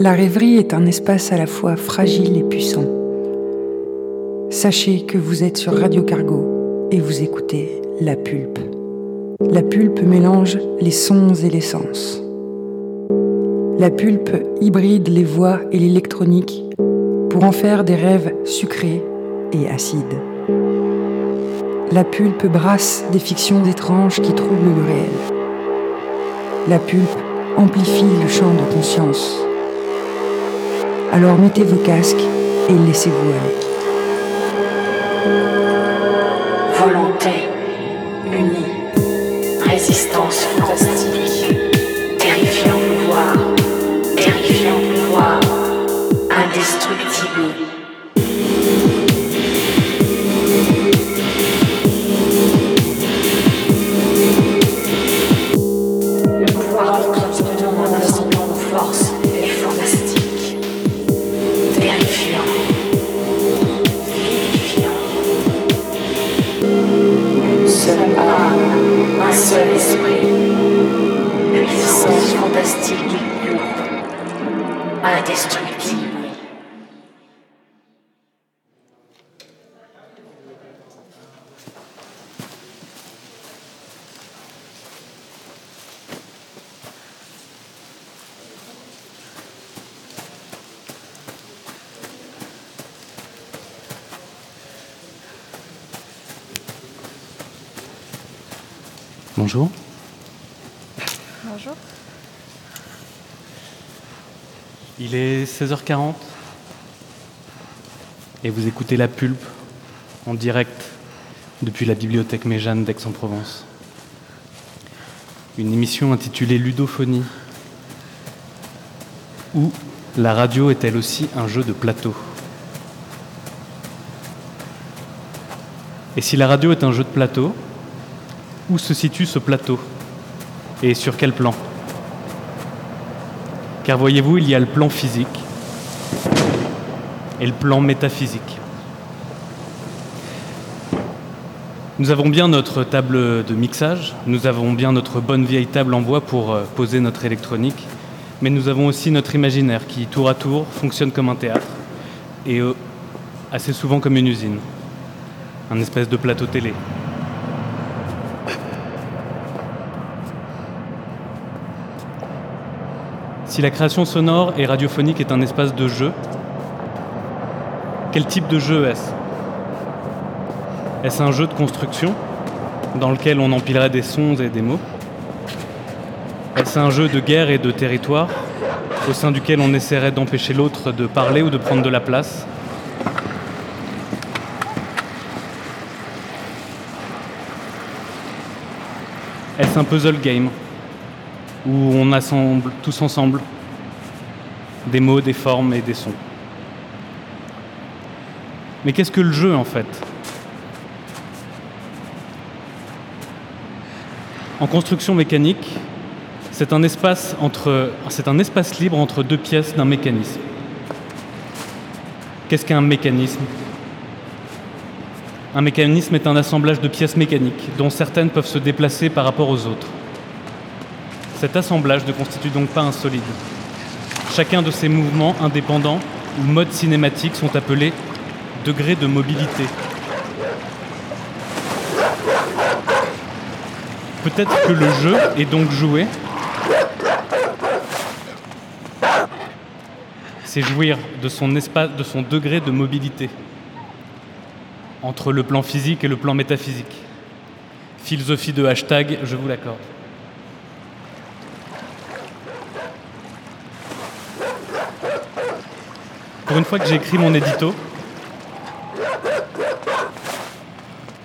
La rêverie est un espace à la fois fragile et puissant. Sachez que vous êtes sur Radio Cargo et vous écoutez La Pulpe. La Pulpe mélange les sons et les sens. La Pulpe hybride les voix et l'électronique pour en faire des rêves sucrés et acides. La Pulpe brasse des fictions étranges qui troublent le réel. La Pulpe amplifie le champ de conscience. Alors mettez vos casques et laissez-vous aller. Volonté unie, résistance fantastique, terrifiant pouvoir, terrifiant pouvoir, indestructible. Bonjour. Bonjour. Il est 16h40 et vous écoutez La Pulpe en direct depuis la bibliothèque Méjeanne d'Aix-en-Provence. Une émission intitulée Ludophonie où la radio est elle aussi un jeu de plateau. Et si la radio est un jeu de plateau, où se situe ce plateau Et sur quel plan? Car voyez-vous, il y a le plan physique et le plan métaphysique. Nous avons bien notre table de mixage, nous avons bien notre bonne vieille table en bois pour euh, poser notre électronique, mais nous avons aussi notre imaginaire qui, tour à tour, fonctionne comme un théâtre et euh, assez souvent comme une usine, un espèce de plateau télé. Si la création sonore et radiophonique est un espace de jeu, quel type de jeu est-ce Est-ce un jeu de construction dans lequel on empilerait des sons et des mots Est-ce un jeu de guerre et de territoire au sein duquel on essaierait d'empêcher l'autre de parler ou de prendre de la place Est-ce un puzzle game où on assemble tous ensemble des mots, des formes et des sons. Mais qu'est-ce que le jeu en fait? En construction mécanique, c'est un espace libre entre deux pièces d'un mécanisme. Qu'est-ce qu'un mécanisme? Un mécanisme est un assemblage de pièces mécaniques dont certaines peuvent se déplacer par rapport aux autres. Cet assemblage ne constitue donc pas un solide. Chacun de ces mouvements indépendants ou modes cinématiques sont appelés degrés de mobilité. Peut-être que le jeu est donc joué. C'est jouir de son espace, de son degré de mobilité entre le plan physique et le plan métaphysique. Philosophie de hashtag, je vous l'accorde. Une fois que j'ai écrit mon édito,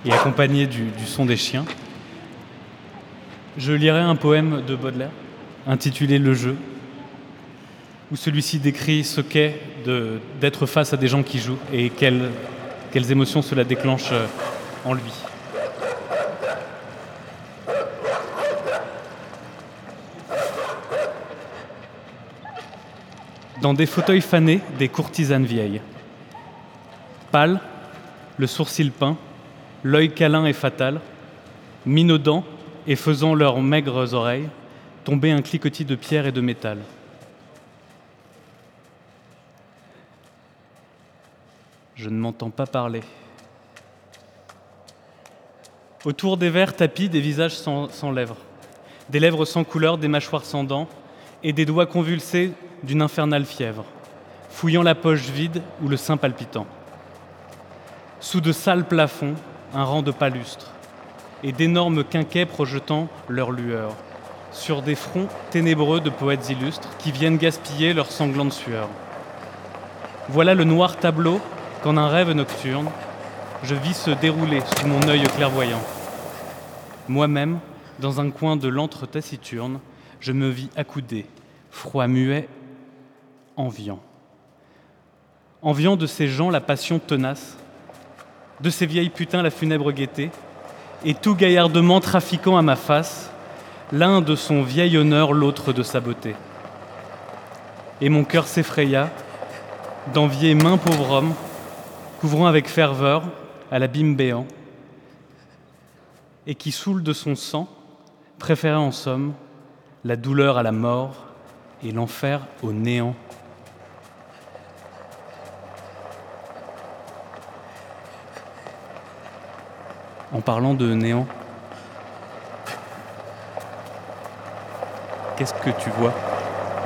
et accompagné du, son des chiens, je lirai un poème de Baudelaire intitulé Le jeu, où celui-ci décrit ce qu'est d'être face à des gens qui jouent et quelles, quelles émotions cela déclenche euh, en lui. dans des fauteuils fanés des courtisanes vieilles. pâles, le sourcil peint, l'œil câlin et fatal, minaudant et faisant leurs maigres oreilles tomber un cliquetis de pierre et de métal. Je ne m'entends pas parler. Autour des verres tapis, des visages sans, lèvres, des lèvres sans couleur, des mâchoires sans dents et des doigts convulsés d'une infernale fièvre, fouillant la poche vide ou le sein palpitant. Sous de sales plafonds, un rang de palustres, et d'énormes quinquets projetant leur lueur sur des fronts ténébreux de poètes illustres qui viennent gaspiller leur sanglante sueur. Voilà le noir tableau qu'en un rêve nocturne, je vis se dérouler sous mon œil clairvoyant. Moi-même, dans un coin de l'antre taciturne, je me vis accoudé, froid muet, enviant. Enviant de ces gens la passion tenace, de ces vieilles putains la funèbre gaieté, et tout gaillardement trafiquant à ma face, l'un de son vieil honneur, l'autre de sa beauté. Et mon cœur s'effraya d'envier main pauvre homme, couvrant avec ferveur à l'abîme béant, et qui, saoule de son sang, préférait en somme la douleur à la mort et l'enfer au néant. En parlant de néant, qu'est-ce que tu vois,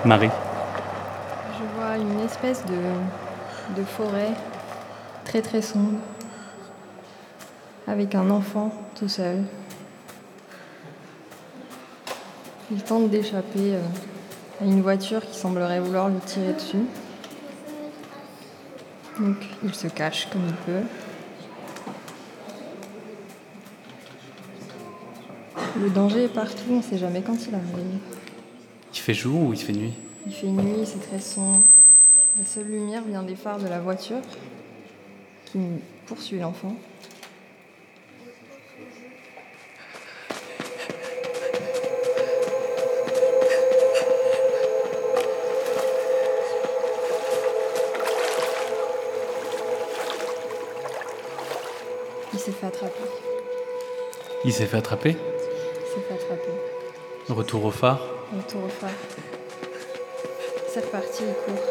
Marie? Je vois une espèce de, forêt très très sombre avec un enfant tout seul. Il tente d'échapper euh, à une voiture qui semblerait vouloir lui tirer dessus. Donc il se cache comme il peut. Le danger est partout, on ne sait jamais quand il arrive. Il fait jour ou il fait nuit? Il fait nuit, c'est très sombre. La seule lumière vient des phares de la voiture qui poursuit l'enfant. Il s'est fait attraper. Il s'est fait attraper? S'est fait attraper. Retour au phare Retour au phare. C'est reparti, il court.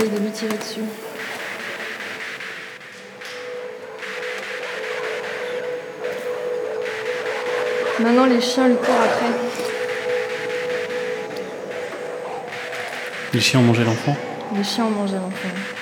Il essaye de lui tirer dessus. Maintenant, les chiens lui courent après. Les chiens ont mangé l'enfant? Les chiens ont mangé l'enfant.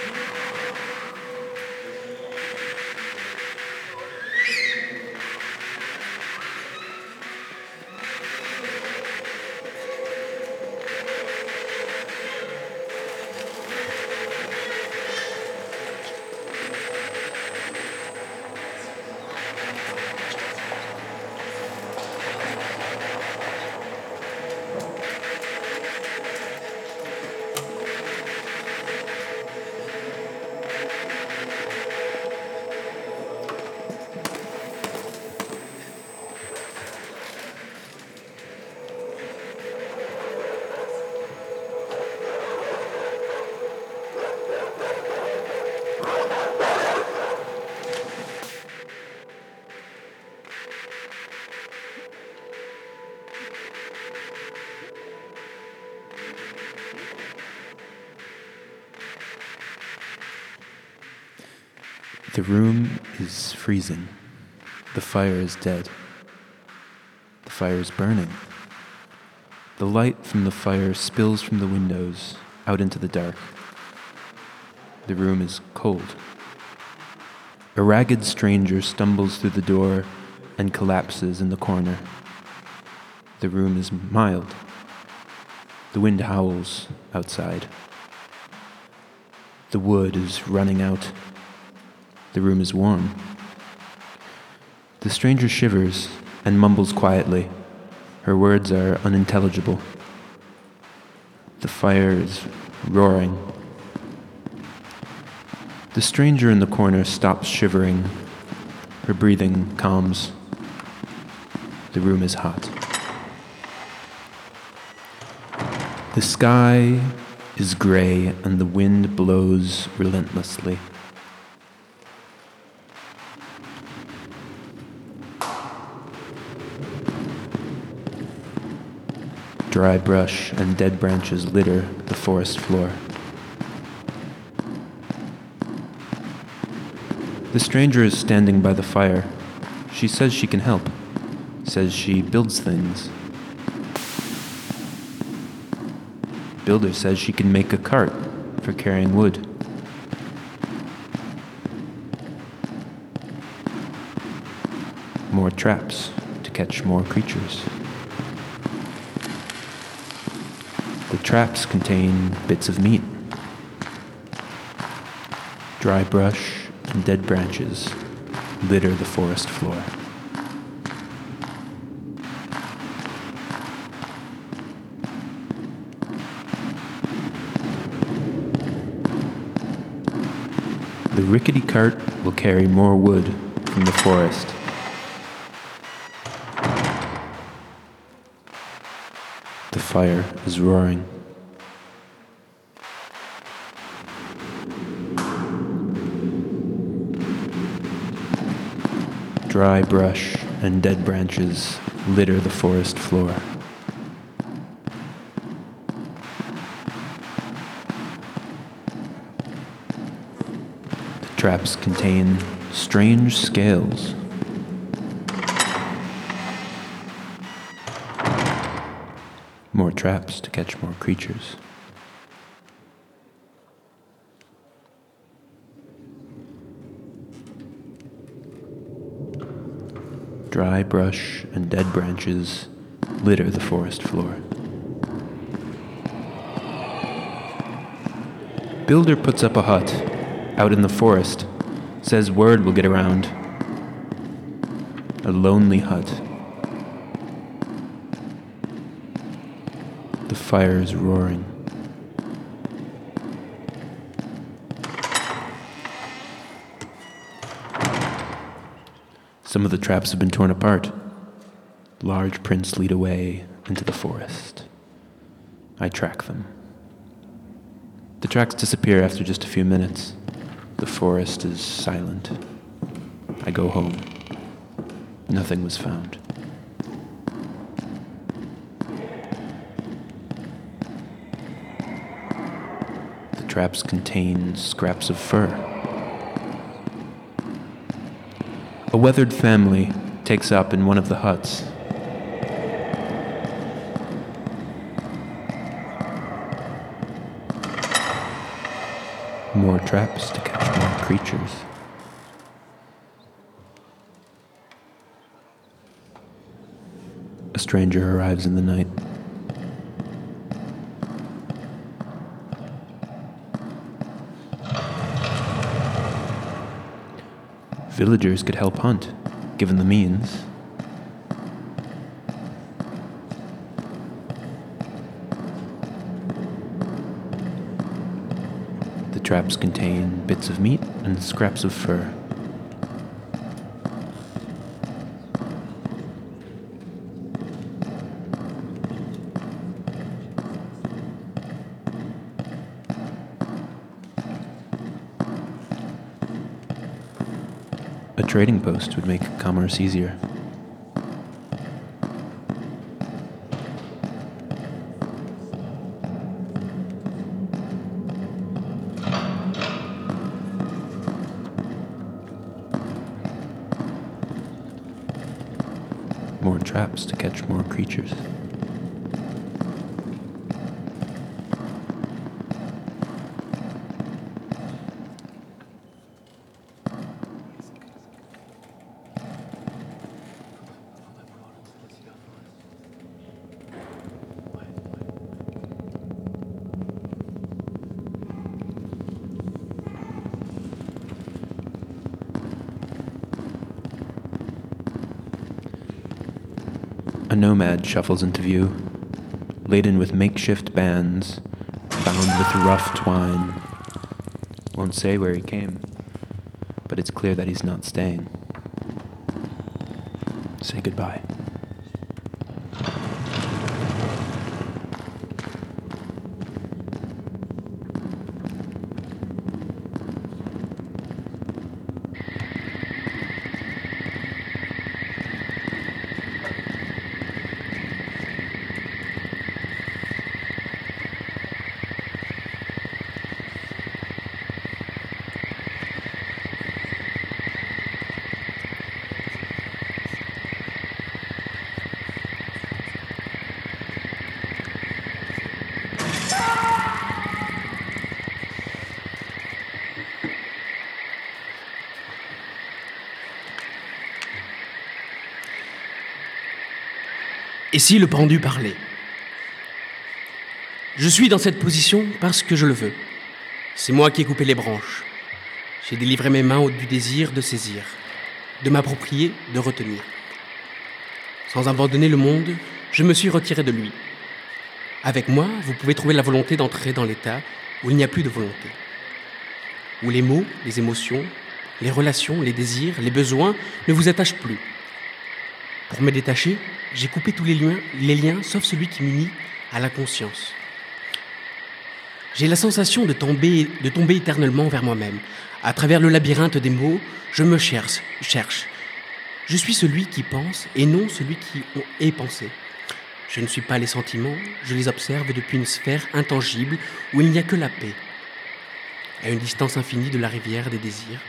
The room is freezing. The fire is dead. The fire is burning. The light from the fire spills from the windows out into the dark. The room is cold. A ragged stranger stumbles through the door and collapses in the corner. The room is mild. The wind howls outside. The wood is running out. The room is warm. The stranger shivers and mumbles quietly, Her words are unintelligible. The fire is roaring. The stranger in the corner stops shivering. Her breathing calms. The room is hot. The sky is gray and the wind blows relentlessly. Dry brush and dead branches litter the forest floor. The stranger is standing by the fire. She says she can help, says she builds things. Builder says she can make a cart for carrying wood. More traps to catch more creatures. Traps contain bits of meat, dry brush, and dead branches litter the forest floor. The rickety cart will carry more wood from the forest. The fire is roaring. Dry brush and dead branches litter the forest floor. The traps contain strange scales. More traps to catch more creatures. Dry brush and dead branches litter the forest floor. Builder puts up a hut out in the forest, says word will get around. A lonely hut. The fire is roaring. Traps have been torn apart. Large prints lead away into the forest. I track them. The tracks disappear after just a few minutes. The forest is silent. I go home. Nothing was found. The traps contain scraps of fur. A weathered family takes up in one of the huts. More traps to catch more creatures. A stranger arrives in the night. Villagers could help hunt, given the means. The traps contain bits of meat and scraps of fur. A trading post would make commerce easier. More traps to catch more creatures. Nomad shuffles into view, laden with makeshift bands, bound with rough twine. Won't say where he came, but it's clear that he's not staying. Say goodbye. Et le pendu parlait Je suis dans cette position parce que je le veux. C'est moi qui ai coupé les branches. J'ai délivré mes mains du désir de saisir, de m'approprier, de retenir. Sans abandonner le monde, je me suis retiré de lui. Avec moi, vous pouvez trouver la volonté d'entrer dans l'état où il n'y a plus de volonté. Où les mots, les émotions, les relations, les désirs, les besoins ne vous attachent plus. Pour me détacher, j'ai coupé tous les liens, les liens sauf celui qui m'unit à la conscience. J'ai la sensation de tomber, de tomber éternellement vers moi-même. À travers le labyrinthe des mots, je me cherche, cherche. Je suis celui qui pense et non celui qui est pensé. Je ne suis pas les sentiments, je les observe depuis une sphère intangible où il n'y a que la paix. À une distance infinie de la rivière des désirs,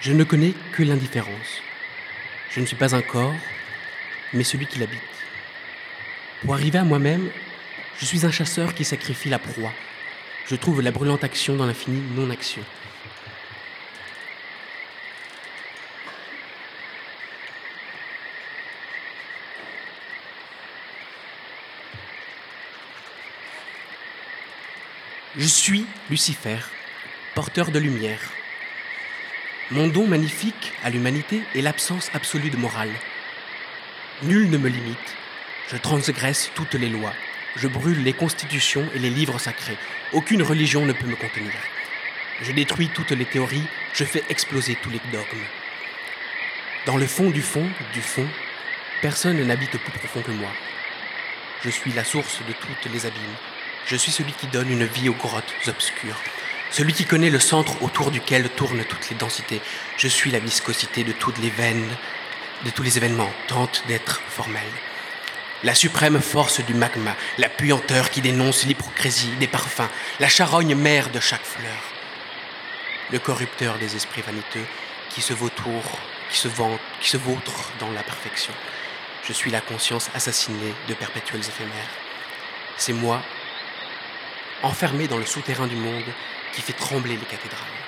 je ne connais que l'indifférence. Je ne suis pas un corps, mais celui qui l'habite. Pour arriver à moi-même, je suis un chasseur qui sacrifie la proie. Je trouve la brûlante action dans l'infini non-action. Je suis Lucifer, porteur de lumière. Mon don magnifique à l'humanité est l'absence absolue de morale. Nul ne me limite. Je transgresse toutes les lois. Je brûle les constitutions et les livres sacrés. Aucune religion ne peut me contenir. Je détruis toutes les théories, je fais exploser tous les dogmes. Dans le fond du fond du fond, personne n'habite plus profond que moi. Je suis la source de toutes les abîmes. Je suis celui qui donne une vie aux grottes obscures. Celui qui connaît le centre autour duquel tournent toutes les densités. Je suis la viscosité de toutes les veines, de tous les événements, tente d'être formelle. La suprême force du magma, la puanteur qui dénonce l'hypocrisie des parfums, la charogne mère de chaque fleur. Le corrupteur des esprits vaniteux qui se vautour, qui se vante, qui se vautre dans la perfection. Je suis la conscience assassinée de perpétuels éphémères. C'est moi, enfermé dans le souterrain du monde, qui fait trembler les cathédrales.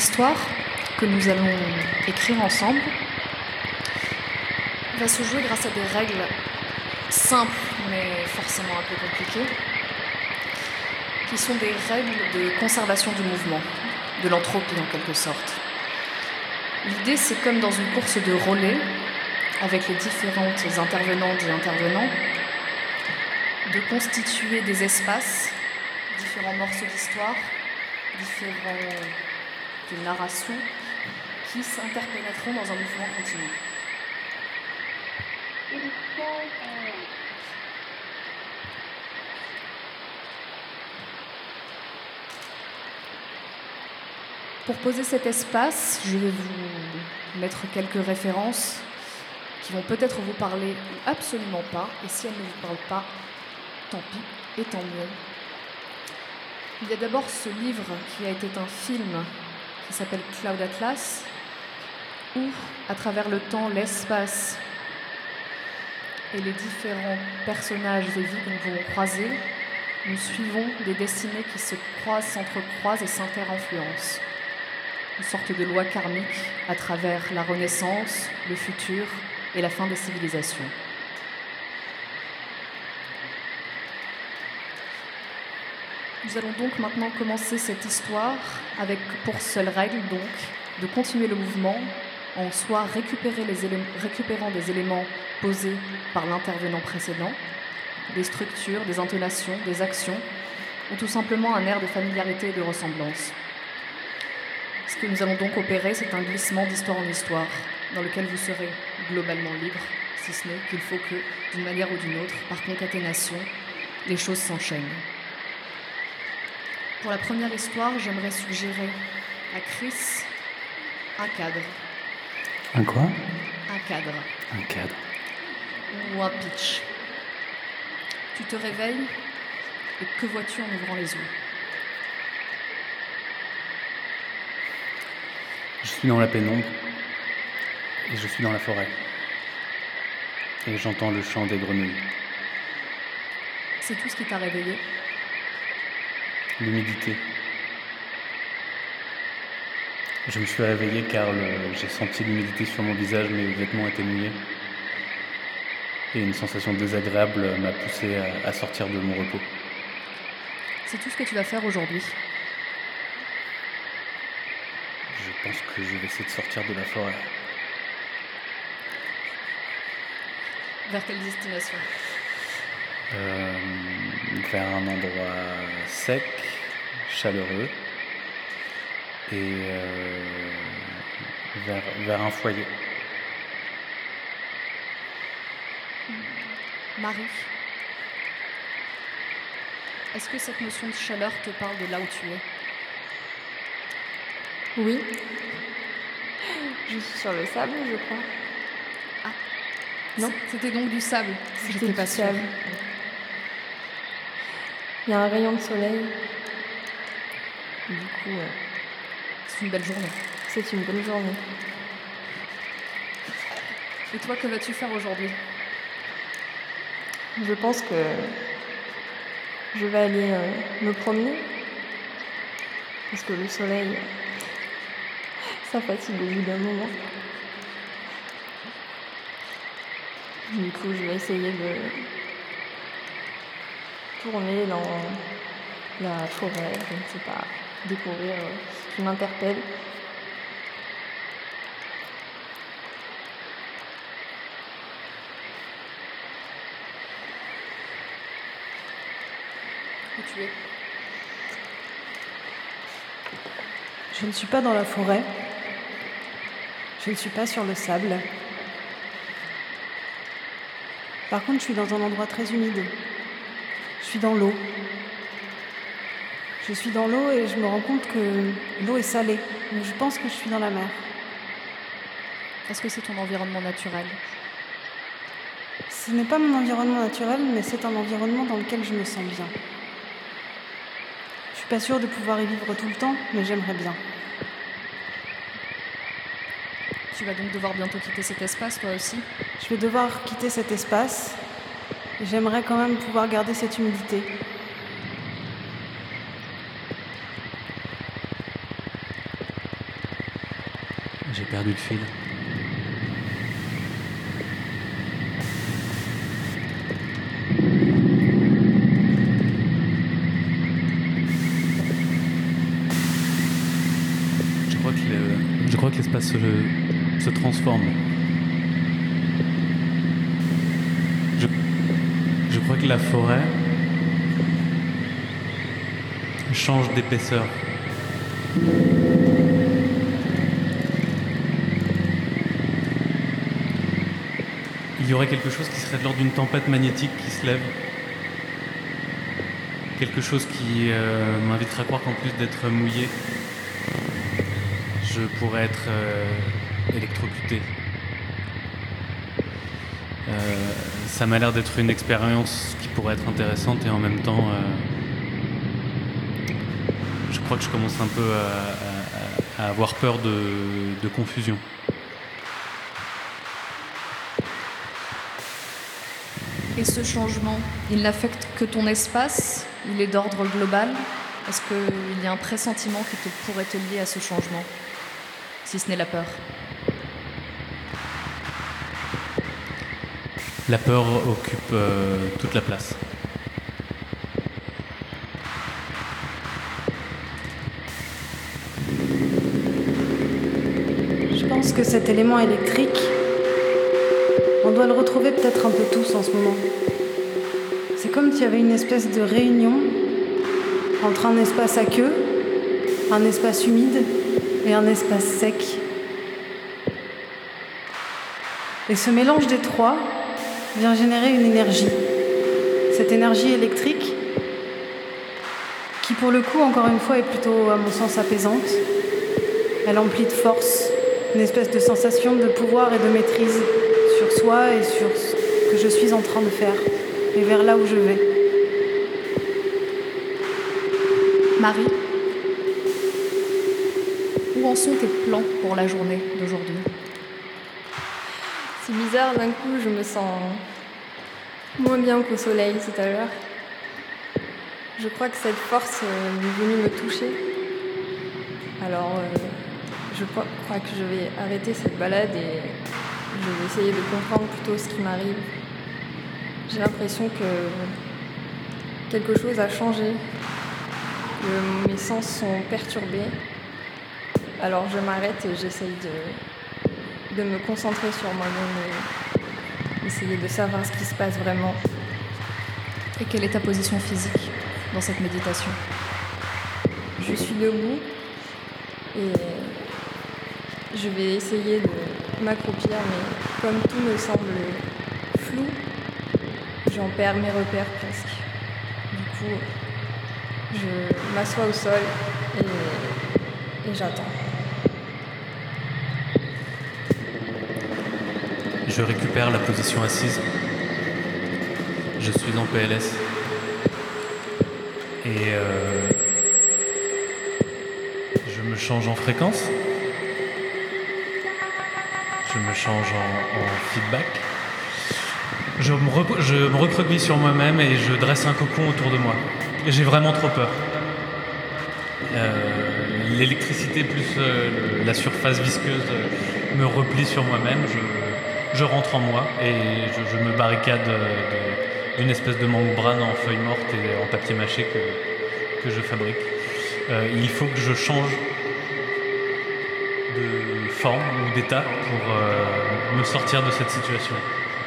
L'histoire que nous allons écrire ensemble va se jouer grâce à des règles simples mais forcément un peu compliquées, qui sont des règles de conservation du mouvement, de l'entropie en quelque sorte. L'idée, c'est comme dans une course de relais, avec les différentes intervenantes et intervenants, de constituer des espaces, différents morceaux d'histoire, différents de narration qui s'interpénétreront dans un mouvement continu. Pour poser cet espace, je vais vous mettre quelques références qui vont peut-être vous parler ou absolument pas. Et si elles ne vous parlent pas, tant pis et tant mieux. Il y a d'abord ce livre qui a été un film qui s'appelle Cloud Atlas, où, à travers le temps, l'espace et les différents personnages et vies que nous pouvons croiser, nous suivons des destinées qui se croisent, s'entrecroisent et s'inter-influencent. Une sorte de loi karmique à travers la Renaissance, le futur et la fin des civilisations. Nous allons donc maintenant commencer cette histoire avec pour seule règle donc de continuer le mouvement en soit récupérant des éléments posés par l'intervenant précédent, des structures, des intonations, des actions, ou tout simplement un air de familiarité et de ressemblance. Ce que nous allons donc opérer, c'est un glissement d'histoire en histoire, dans lequel vous serez globalement libre, si ce n'est qu'il faut que, d'une manière ou d'une autre, par concaténation, les choses s'enchaînent. Pour la première histoire, j'aimerais suggérer à Chris un cadre. Un quoi? Un cadre. Un cadre. Ou un pitch. Tu te réveilles et que vois-tu en ouvrant les yeux? Je suis dans la pénombre et je suis dans la forêt. Et j'entends le chant des grenouilles. C'est tout ce qui t'a réveillé? L'humidité. Je me suis réveillé car j'ai senti l'humidité sur mon visage, mes vêtements étaient mouillés. Et une sensation désagréable m'a poussé à, à sortir de mon repos. C'est tout ce que tu vas faire aujourd'hui Je pense que je vais essayer de sortir de la forêt. Vers quelle destination? Euh, vers un endroit sec, chaleureux et euh, vers, vers un foyer. Marie, est-ce que cette notion de chaleur te parle de là où tu es? Oui. Je suis sur le sable, je crois. Ah. Non, c'était donc du sable. J'étais pas sûre. Il y a un rayon de soleil. Du coup, euh, c'est une belle journée. C'est une belle journée. Et toi, que vas-tu faire aujourd'hui? Je pense que je vais aller euh, me promener. Parce que le soleil, ça fatigue au bout d'un moment. Du coup, je vais essayer de tourner dans la forêt, je ne sais pas, découvrir euh, ce qui m'interpelle. Où tu es? Je ne suis pas dans la forêt. Je ne suis pas sur le sable. Par contre, je suis dans un endroit très humide. Je suis dans l'eau. Je suis dans l'eau et je me rends compte que l'eau est salée. Mais je pense que je suis dans la mer. Est-ce que c'est ton environnement naturel? Ce n'est pas mon environnement naturel, mais c'est un environnement dans lequel je me sens bien. Je suis pas sûre de pouvoir y vivre tout le temps, mais j'aimerais bien. Tu vas donc devoir bientôt quitter cet espace, toi aussi? Je vais devoir quitter cet espace. J'aimerais quand même pouvoir garder cette humidité. J'ai perdu le fil. Je crois que l'espace se, se transforme. la forêt change d'épaisseur. Il y aurait quelque chose qui serait de l'ordre d'une tempête magnétique qui se lève. Quelque chose qui euh, m'invitera à croire qu'en plus d'être mouillé, je pourrais être euh, électrocuté. Euh, ça m'a l'air d'être une expérience qui pourrait être intéressante et en même temps, euh, je crois que je commence un peu à, avoir peur de, de confusion. Et ce changement, il n'affecte que ton espace? Il est d'ordre global? Est-ce qu'il y a un pressentiment qui te pourrait te lier à ce changement Si ce n'est la peur? La peur occupe euh, toute la place. Je pense que cet élément électrique, on doit le retrouver peut-être un peu tous en ce moment. C'est comme s'il y avait une espèce de réunion entre un espace à queue, un espace humide et un espace sec. Et ce mélange des trois vient générer une énergie. Cette énergie électrique, qui pour le coup, encore une fois, est plutôt, à mon sens, apaisante. Elle emplit de force, une espèce de sensation de pouvoir et de maîtrise sur soi et sur ce que je suis en train de faire et vers là où je vais. Marie, où en sont tes plans pour la journée d'aujourd'hui? Bizarre, d'un coup, je me sens moins bien qu'au soleil tout à l'heure. Je crois que cette force euh, est venue me toucher. Alors, euh, je crois que je vais arrêter cette balade et je vais essayer de comprendre plutôt ce qui m'arrive. J'ai l'impression que quelque chose a changé, que mes sens sont perturbés. Alors je m'arrête et j'essaye de, de me concentrer sur moi-même et essayer de savoir ce qui se passe vraiment. Et quelle est ta position physique dans cette méditation Je suis debout et je vais essayer de m'accroupir, mais comme tout me semble flou, j'en perds mes repères presque. Du coup, je m'assois au sol et j'attends. Je récupère la position assise. Je suis en PLS. Et euh, je me change en fréquence. Je me change en, feedback. Je me, recroqueville sur moi-même et je dresse un cocon autour de moi. J'ai vraiment trop peur. Euh, L'électricité plus euh, la surface visqueuse me replie sur moi-même. Je rentre en moi et je, me barricade euh, d'une espèce de membrane en feuilles mortes et en papier mâché que, que je fabrique. Euh, il faut que je change de forme ou d'état pour euh, me sortir de cette situation.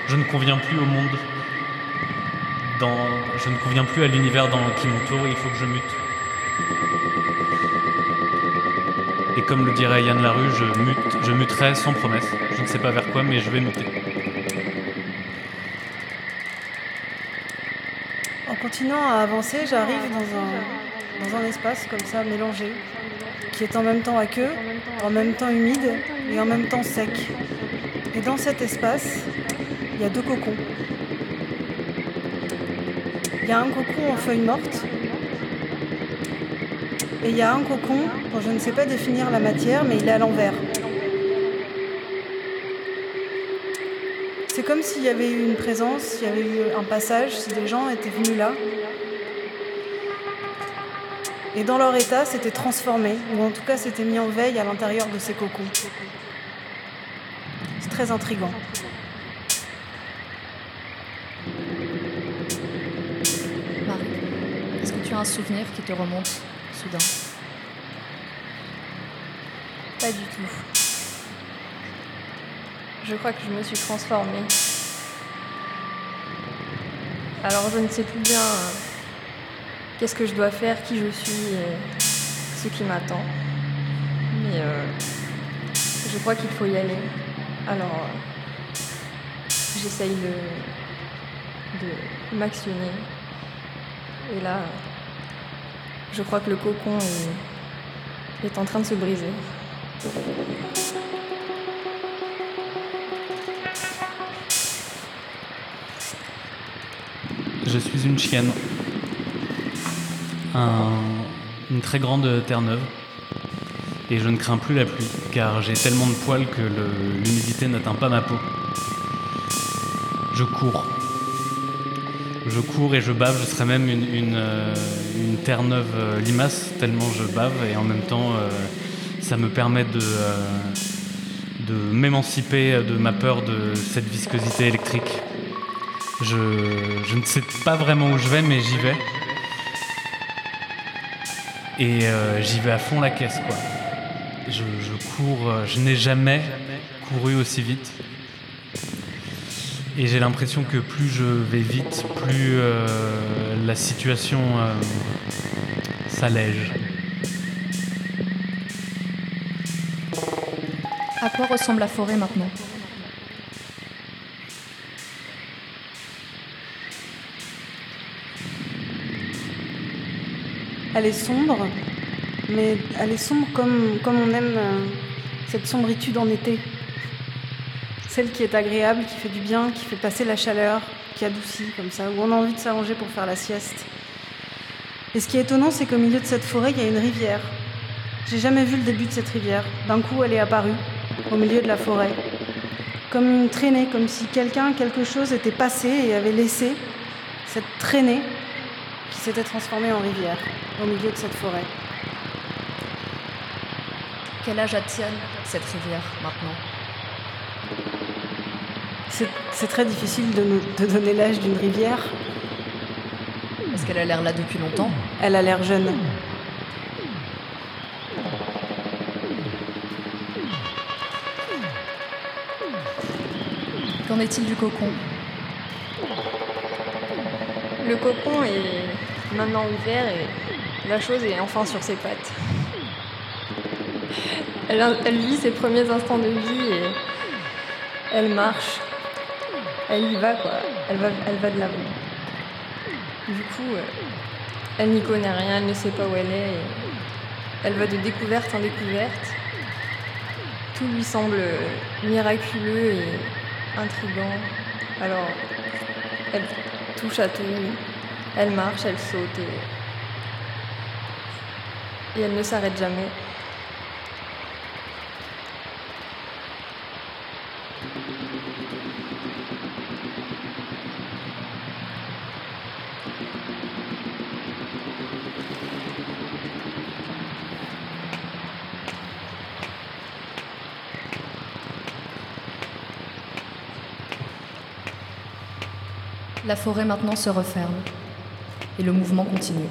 Je ne conviens plus au monde, dans, je ne conviens plus à l'univers qui m'entoure, il faut que je mute. Et comme le dirait Yann Larue, je, mute, je muterai sans promesse. Je ne sais pas vers quoi, mais je vais muter. En continuant à avancer, j'arrive dans un, dans un espace comme ça, mélangé, qui est en même temps à queue, en même temps humide et en même temps sec. Et dans cet espace, il y a deux cocons. Il y a un cocon en feuilles mortes et il y a un cocon dont je ne sais pas définir la matière, mais il est à l'envers. C'est comme s'il y avait eu une présence, il y avait eu un passage, si des gens étaient venus là. Et dans leur état, c'était transformé, ou en tout cas, c'était mis en veille à l'intérieur de ces cocons. C'est très intriguant. Marie, est-ce que tu as un souvenir qui te remonte? Pas du tout. Je crois que je me suis transformée. Alors je ne sais plus bien euh, qu'est-ce que je dois faire, qui je suis ce qui m'attend. Mais euh, je crois qu'il faut y aller. Alors euh, j'essaye de, de m'actionner. Et là, je crois que le cocon est, en train de se briser. Je suis une chienne. Un- une très grande terre-neuve. Et je ne crains plus la pluie, car j'ai tellement de poils que l'humidité n'atteint pas ma peau. Je cours. Je cours et je bave, je serais même une, euh, terre-neuve euh, limace, tellement je bave, et en même temps, euh, ça me permet de, m'émanciper de ma peur de cette viscosité électrique. Je, ne sais pas vraiment où je vais, mais j'y vais. Et j'y vais à fond la caisse, quoi. Je, cours, je n'ai jamais couru aussi vite. Et j'ai l'impression que plus je vais vite, plus euh, la situation euh, s'allège. À quoi ressemble la forêt maintenant? Elle est sombre, mais elle est sombre comme, comme on aime euh, cette sombritude en été. Celle qui est agréable, qui fait du bien, qui fait passer la chaleur, qui adoucit comme ça, où on a envie de s'allonger pour faire la sieste. Et ce qui est étonnant, c'est qu'au milieu de cette forêt, il y a une rivière. J'ai jamais vu le début de cette rivière. D'un coup, elle est apparue, au milieu de la forêt. Comme une traînée, comme si quelqu'un, quelque chose était passé et avait laissé cette traînée qui s'était transformée en rivière, au milieu de cette forêt. Quel âge a-t-elle, cette rivière, maintenant? C'est très difficile de, nous- de donner l'âge d'une rivière. Est-ce qu'elle a l'air là depuis longtemps Elle a l'air jeune. Qu'en est-il du cocon? Le cocon est maintenant ouvert et la chose est enfin sur ses pattes. Elle, elle vit ses premiers instants de vie et elle marche. Elle y va quoi. Elle va, elle va de l'avant. Du coup, euh, elle n'y connaît rien, elle ne sait pas où elle est. elle va de découverte en découverte. Tout lui semble miraculeux et intrigant. Alors, elle touche à tout. Elle marche, elle saute et elle ne s'arrête jamais. La forêt maintenant se referme et le mouvement continue.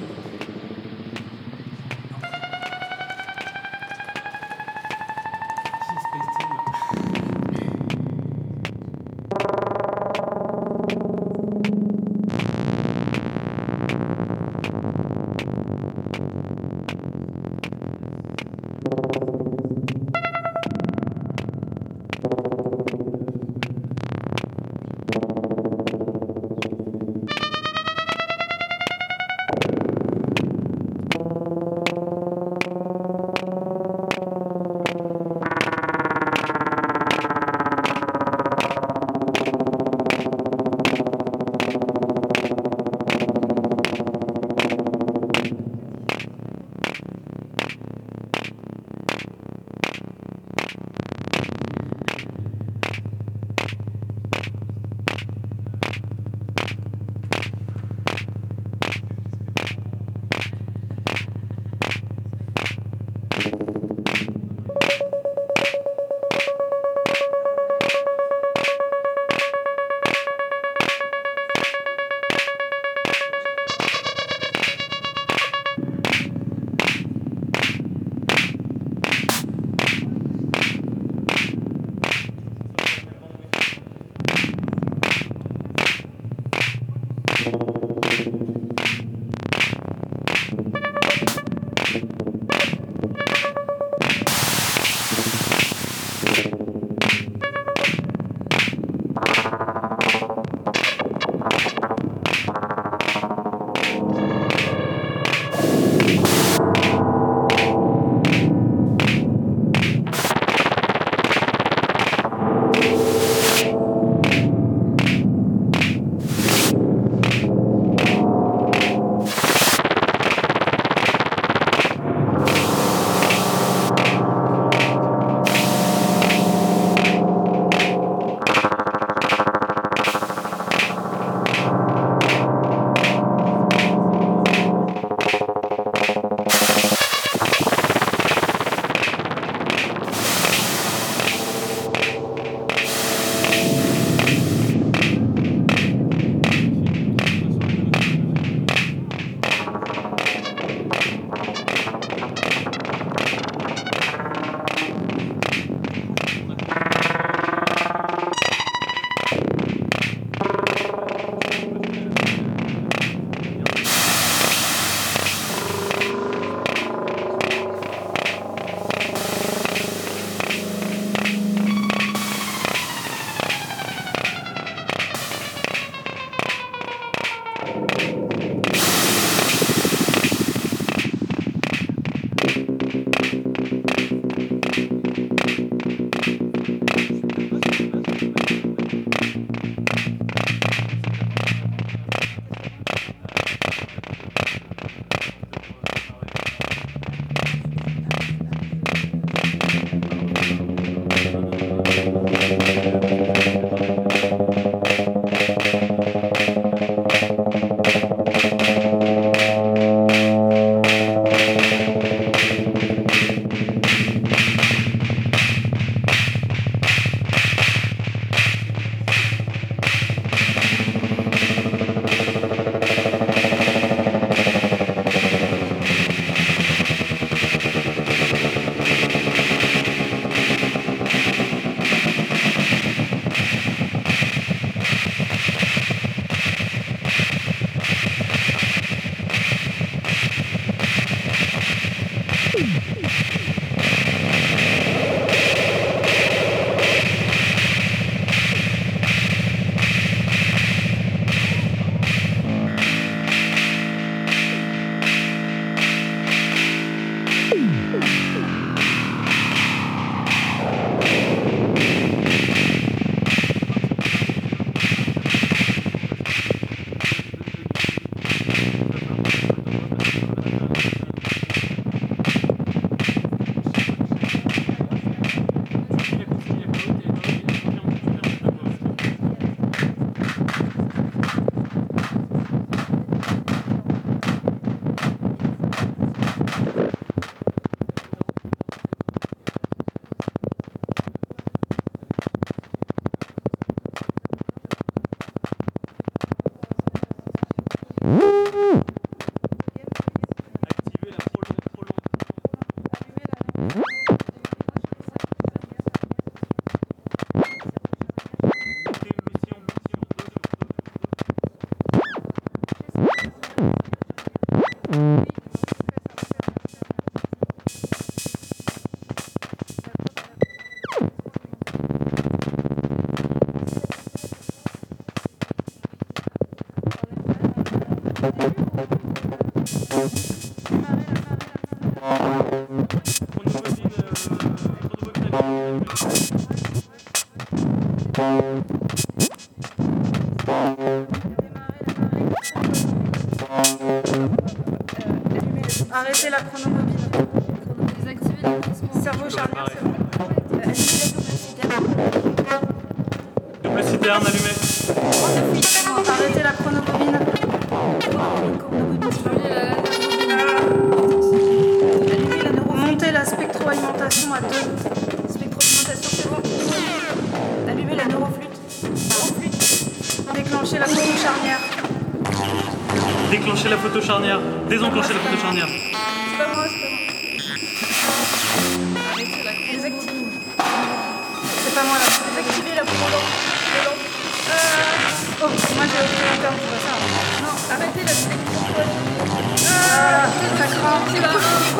Arrêtez la spectroalimentation. Ah, ça craint. C'est pas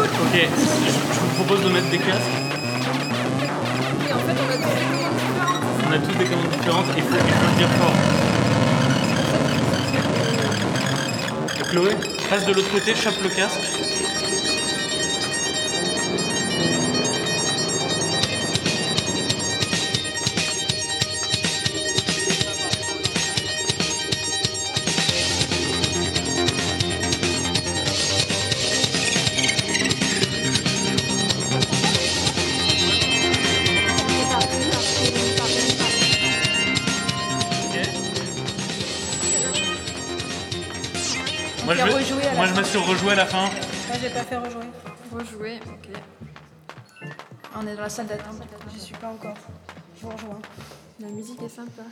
Ok, je, je vous propose de mettre des casques. On a tous des commandes différentes et il faut, il faut le dire fort. Chloé, passe de l'autre côté, chope le casque. Rejouer à la fin. suis rejoué à la fin. Moi j'ai pas fait rejouer. Rejouer, ok. On est dans la salle d'attente. J'y suis pas encore. Je vous rejoins. La musique est sympa.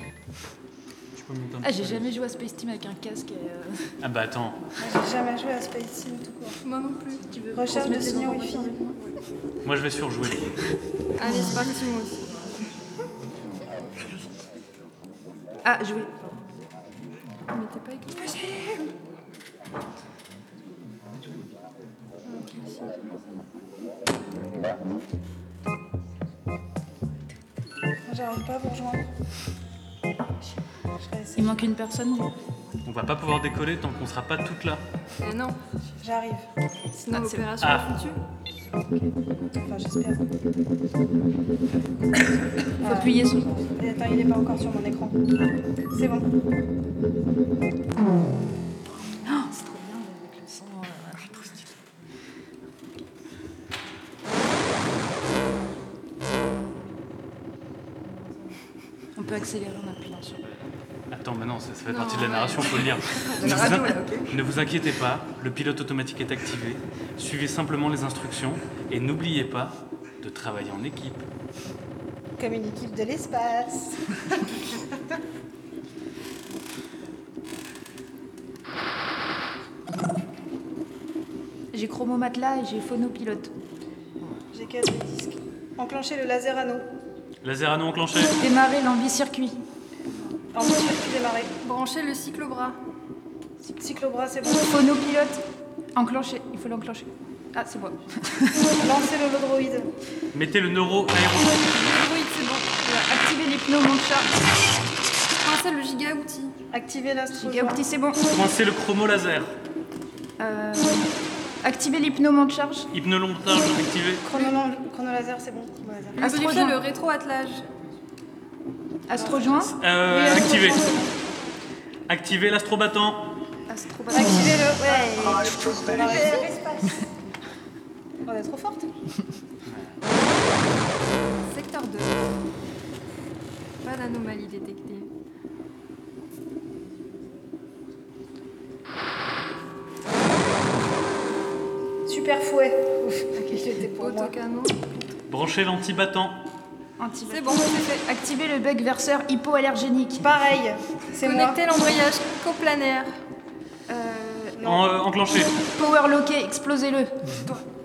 Je peux monter un Ah, j'ai peu. jamais joué à Space Team avec un casque. Et, euh, Ah bah attends. Moi, J'ai jamais joué à Space Sim tout court. Moi non plus. tu veux Recherche de signaux Wi-Fi. Moi je vais surjouer. Allez, c'est parti, moi aussi. Ah, jouer. Mais t'es pas. J'arrive pas à vous rejoindre. Il manque une personne. On va pas pouvoir décoller tant qu'on sera pas toutes là. Eh non, J'arrive. sinon Ah, c'est- l'opération Ah. est foutue. Enfin, j'espère. Faut appuyer sur. Et Attends, il est pas encore sur mon écran. C'est bon. Accélérer en appuyant sur. Attends, mais non, ça, ça fait Non, partie de la ouais. narration, faut le lire. ne, vous in- ne vous inquiétez pas, le pilote automatique est activé. Suivez simplement les instructions et n'oubliez pas de travailler en équipe. Comme une équipe de l'espace. J'ai chromo-matelas et j'ai phonopilote. J'ai quatre disques. Enclenchez le laser anneau. Laser anneau enclenché. Démarrer l'ambi-circuit. En circuit démarré. Branchez le cyclobras. Cyclobras, c'est bon. Phonopilote. Enclenché. Il faut l'enclencher. Ah, c'est bon. Lancez l'holodroïde. Mettez le neuro aéro. Oui, c'est bon. Activer les pneus charge. Coincez le giga outil. Activez l'astro. Giga opti, c'est bon. Coincez le chromo laser. Euh, activer les pneus monte charge. Hypnolontage activé. Chrono, chrono laser, c'est bon. Chrono laser. Astro Lubrifiez joint. le rétro-attelage. Astro joint. Euh, activé. Activez l'astrobattant. Astro Activez le. Ouais. On a réussi l'espace. On est trop forte. Secteur 2. Pas d'anomalie détectée. Super fouet. Pour. Autocanon. Branchez l'antibattant. Anti- C'est bon, c'est fait. Activer le bug verseur hypoallergénique. Pareil, c'est moi. Connectez l'embrayage coplanaire. Euh, En, euh, enclenché. power locké, explosez-le.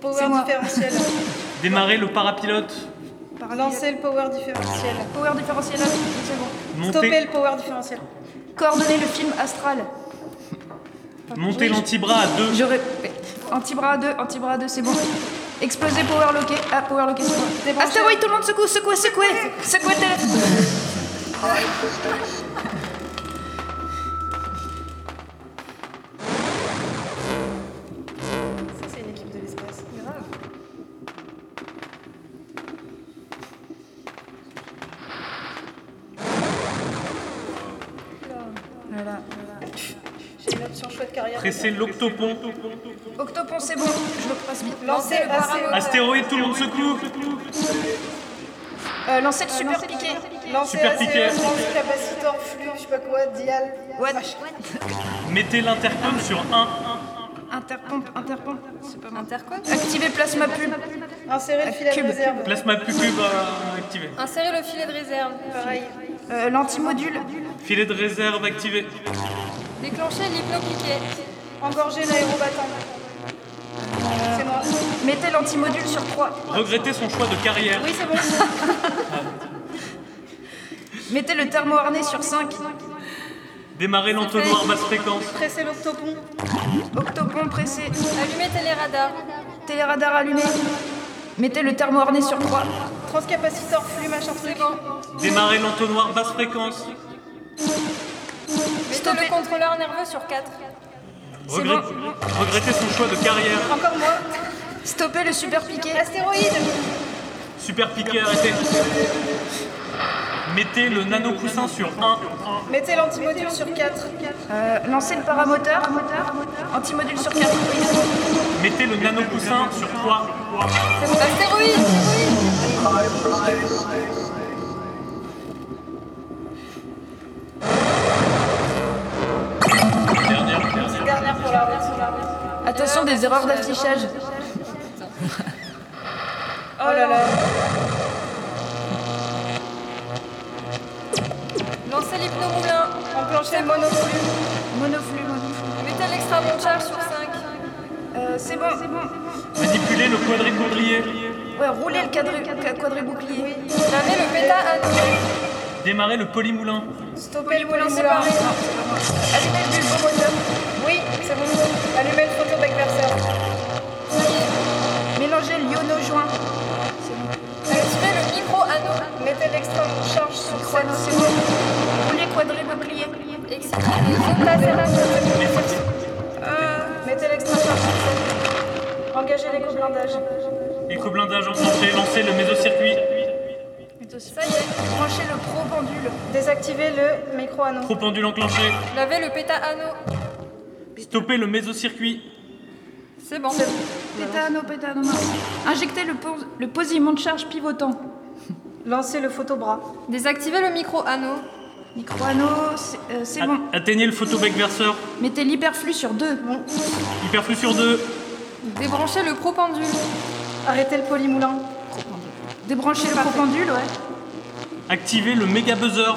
Power différentiel. Démarrer le parapilote. Lancez le power différentiel. Power différentiel, c'est bon. Stoppez Montez, le power différentiel. Coordonner le film astral. Montez l'antibras à deux. Je répète. Antibras à 2, antibras à 2, c'est bon. Exploser power locké. Ah, power locké, c'est bon. Astéroïde, tout le monde secoue, secouez, secouez. Secouez tête. L'octopon. Octopon, c'est bon, je le presse vite. Lancez le paramoteur. Astéroïde, tout le monde secoue. Euh, lancez le super piqué. Lancez Super piqué. flux, je sais pas quoi, dial. What? Mettez l'intercom sur 1. Interpompe, interpompe. C'est pas mal. Intercom? Activez plasma pub. Insérez le filet de Cube. réserve. Plasma pucube euh, activé. Insérez le filet de réserve. Pareil. Euh, L'antimodule. Filet de réserve activé. Déclenchez l'hypnopiquet. Engorgez l'aérobattant. C'est moi. Mettez l'antimodule sur 3. Regrettez son choix de carrière. Oui, c'est bon. Mettez le thermo-harnais sur 5. Démarrez l'entonnoir basse fréquence. Pressez l'octopon. Octopon pressé. Allumez téléradar. Téléradar allumé. Mettez le thermo-harnais sur 3. Transcapacitor, flux, machin truc. Démarrez l'entonnoir basse fréquence. Mettez Stoppez. le contrôleur nerveux sur 4. Regret- Regrettez son choix de carrière. Encore moi. Stoppez le super piqué. Astéroïde. Super piqué, arrêtez. Mettez le nano coussin sur 1. Mettez l'antimodule sur 4. Euh, lancez le paramoteur. Antimodule sur 4. Mettez le nano coussin sur 3. Astéroïde des erreurs d'affichage. Oh là là. Lancez l'hypnomoulin. Enclenchez le monoflux. Monoflux, monoflux. Mettez l'extra charge sur 5. Euh, c'est bon, c'est bon. Manipulez le quadricondrier. Ouais, roulez le quadri- quadribouclier. Lavez le péta anneau. Démarrez le polymoulin. Stoppez le polymoulin. séparé. Allumez le bulbomoteur. Oui, c'est bon. Allumez le Mélangez l'iono joint. Activez le micro anneau. Mettez l'extra charge sur Chrono, 7. c'est bon. Roulez quadribouclier. Excitez les octatérateurs. Mettez l'extra charge sur 7. Engagez l'éco-blindage. Éco-blindage enclenché. Lancez le mésocircuit. Ça y est. Branchez le pro pendule. Désactivez le micro-anneau. Trop pendule enclenché. Lavez le péta anneau. Stoppez le mésocircuit. C'est bon. Pétano, pétano. Injectez le, pos- le posillement de charge pivotant. Lancez le photobras. Désactivez le micro anneau. Micro-anneau, c'est euh, c'est bon. Atteignez le photobec verseur. Mettez l'hyperflux sur 2. Hyperflux sur 2. Débranchez le propendule. Arrêtez le polymoulin. Débranchez le pro pendule, ouais. Activez le méga buzzer.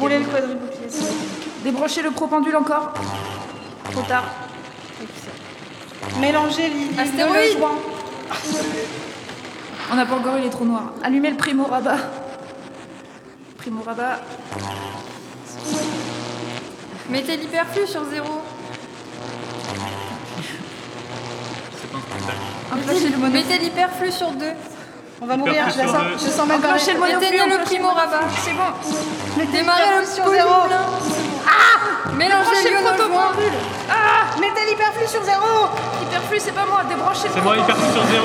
Roulez le quadribouclier. Débranchez le pro pendule encore. Trop tard. Mélangez l'hypnose Astéroïde. joint. On n'a pas encore eu les trous noirs. Allumez le primo rabat. Primo rabat. Mettez l'hyperflux sur 0. Enclenchez le mono. Mettez l'hyperflux sur 2. On va mourir, je, la sens, je sens même pas. Le monoflux. Éteignez le primo rabat. C'est bon. Démarrez le sur zéro. polymoulin. Mélangez le protopendule. Ah Mettez l'hyperflux sur zéro Hyperflux, c'est pas moi. Débranchez le C'est moi, hyperflux sur 0.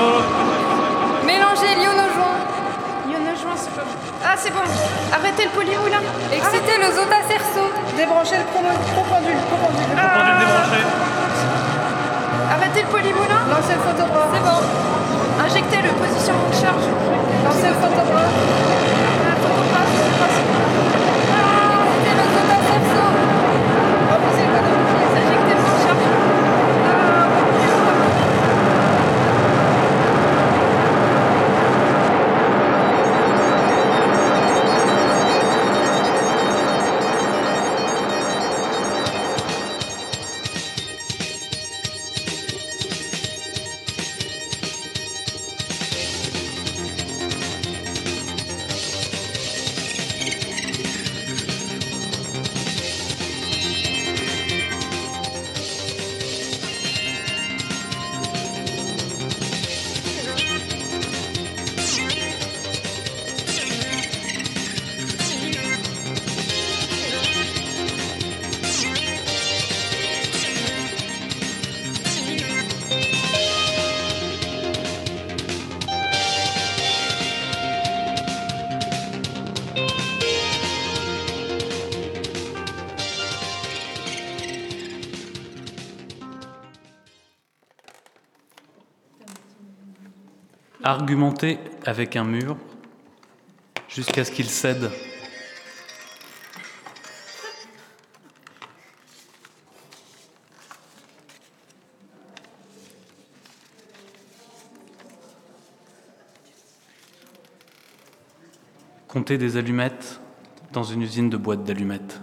Mélangez l'iono joint. Iono joint, c'est pas bon. Ah, c'est bon. Arrêtez le polymoulin. Excitez le zota cerceau. Débranchez le propendule. propendule. Pendule débranché. Arrêtez le polymoulin. Lancez le photobras. C'est bon. Injectez le positionnement de charge. Photobras. Ah, photographe, Argumenter avec un mur jusqu'à ce qu'il cède. Compter des allumettes dans une usine de boîtes d'allumettes.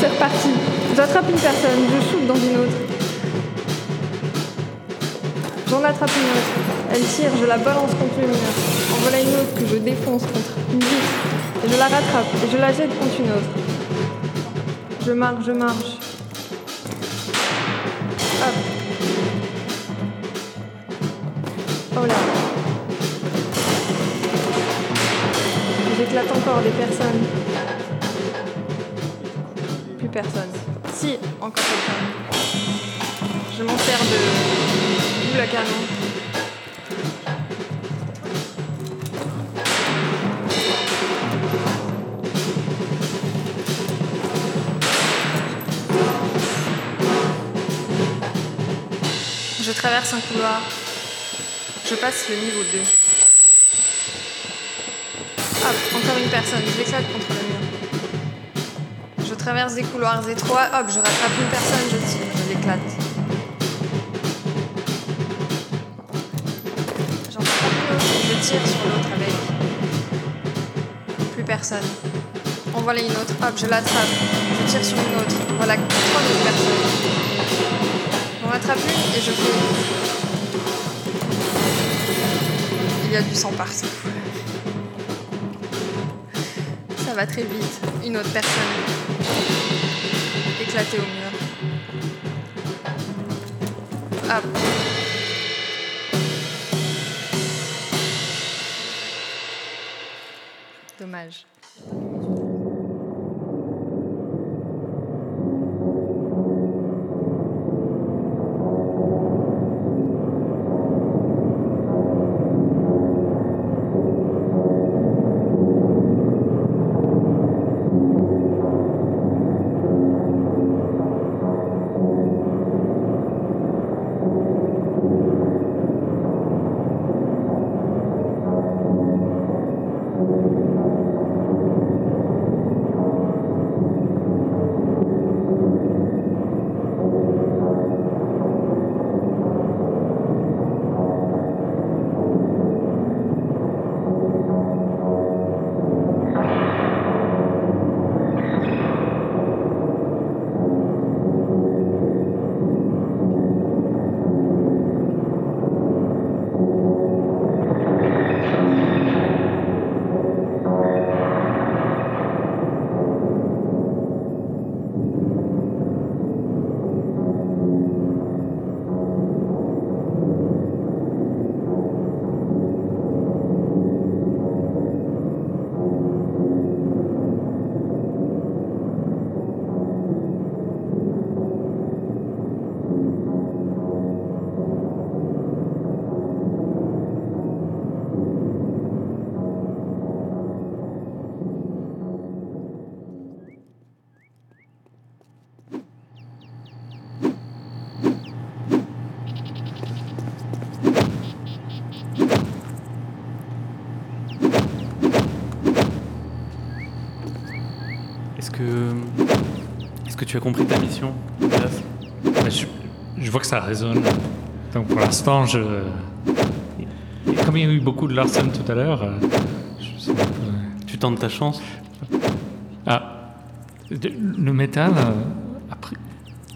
C'est reparti. J'attrape une personne, je shoot dans une autre. J'en attrape une autre. Elle tire, je la balance contre le mur. En voilà une autre que je défonce contre une vitre. Et je la rattrape et je la jette contre une autre. Je marche, je marche. J'éclate encore des personnes. Plus personne. Si, encore quelqu'un. Je m'en sers de à canon. Je traverse un couloir. Je passe le niveau 2. Hop, encore une personne. Je l'éclate contre le mur. Je traverse des couloirs étroits. Hop, je rattrape une personne, je tire, je l'éclate. J'en rattrape une autre, je tire sur l'autre avec. Plus personne. En voilà une autre. Hop, je l'attrape. Je tire sur une autre. Voilà trois autres personnes. J'en attrape une et je fais. Il y a du sang partout. Va très vite. Une autre personne. Éclatée au mur. Dommage. Tu as compris ta mission je, je vois que ça résonne. Donc pour l'instant, je. Comme il y a eu beaucoup de Larsen tout à l'heure, euh, je Tu tentes ta chance Ah, le métal euh, a pris,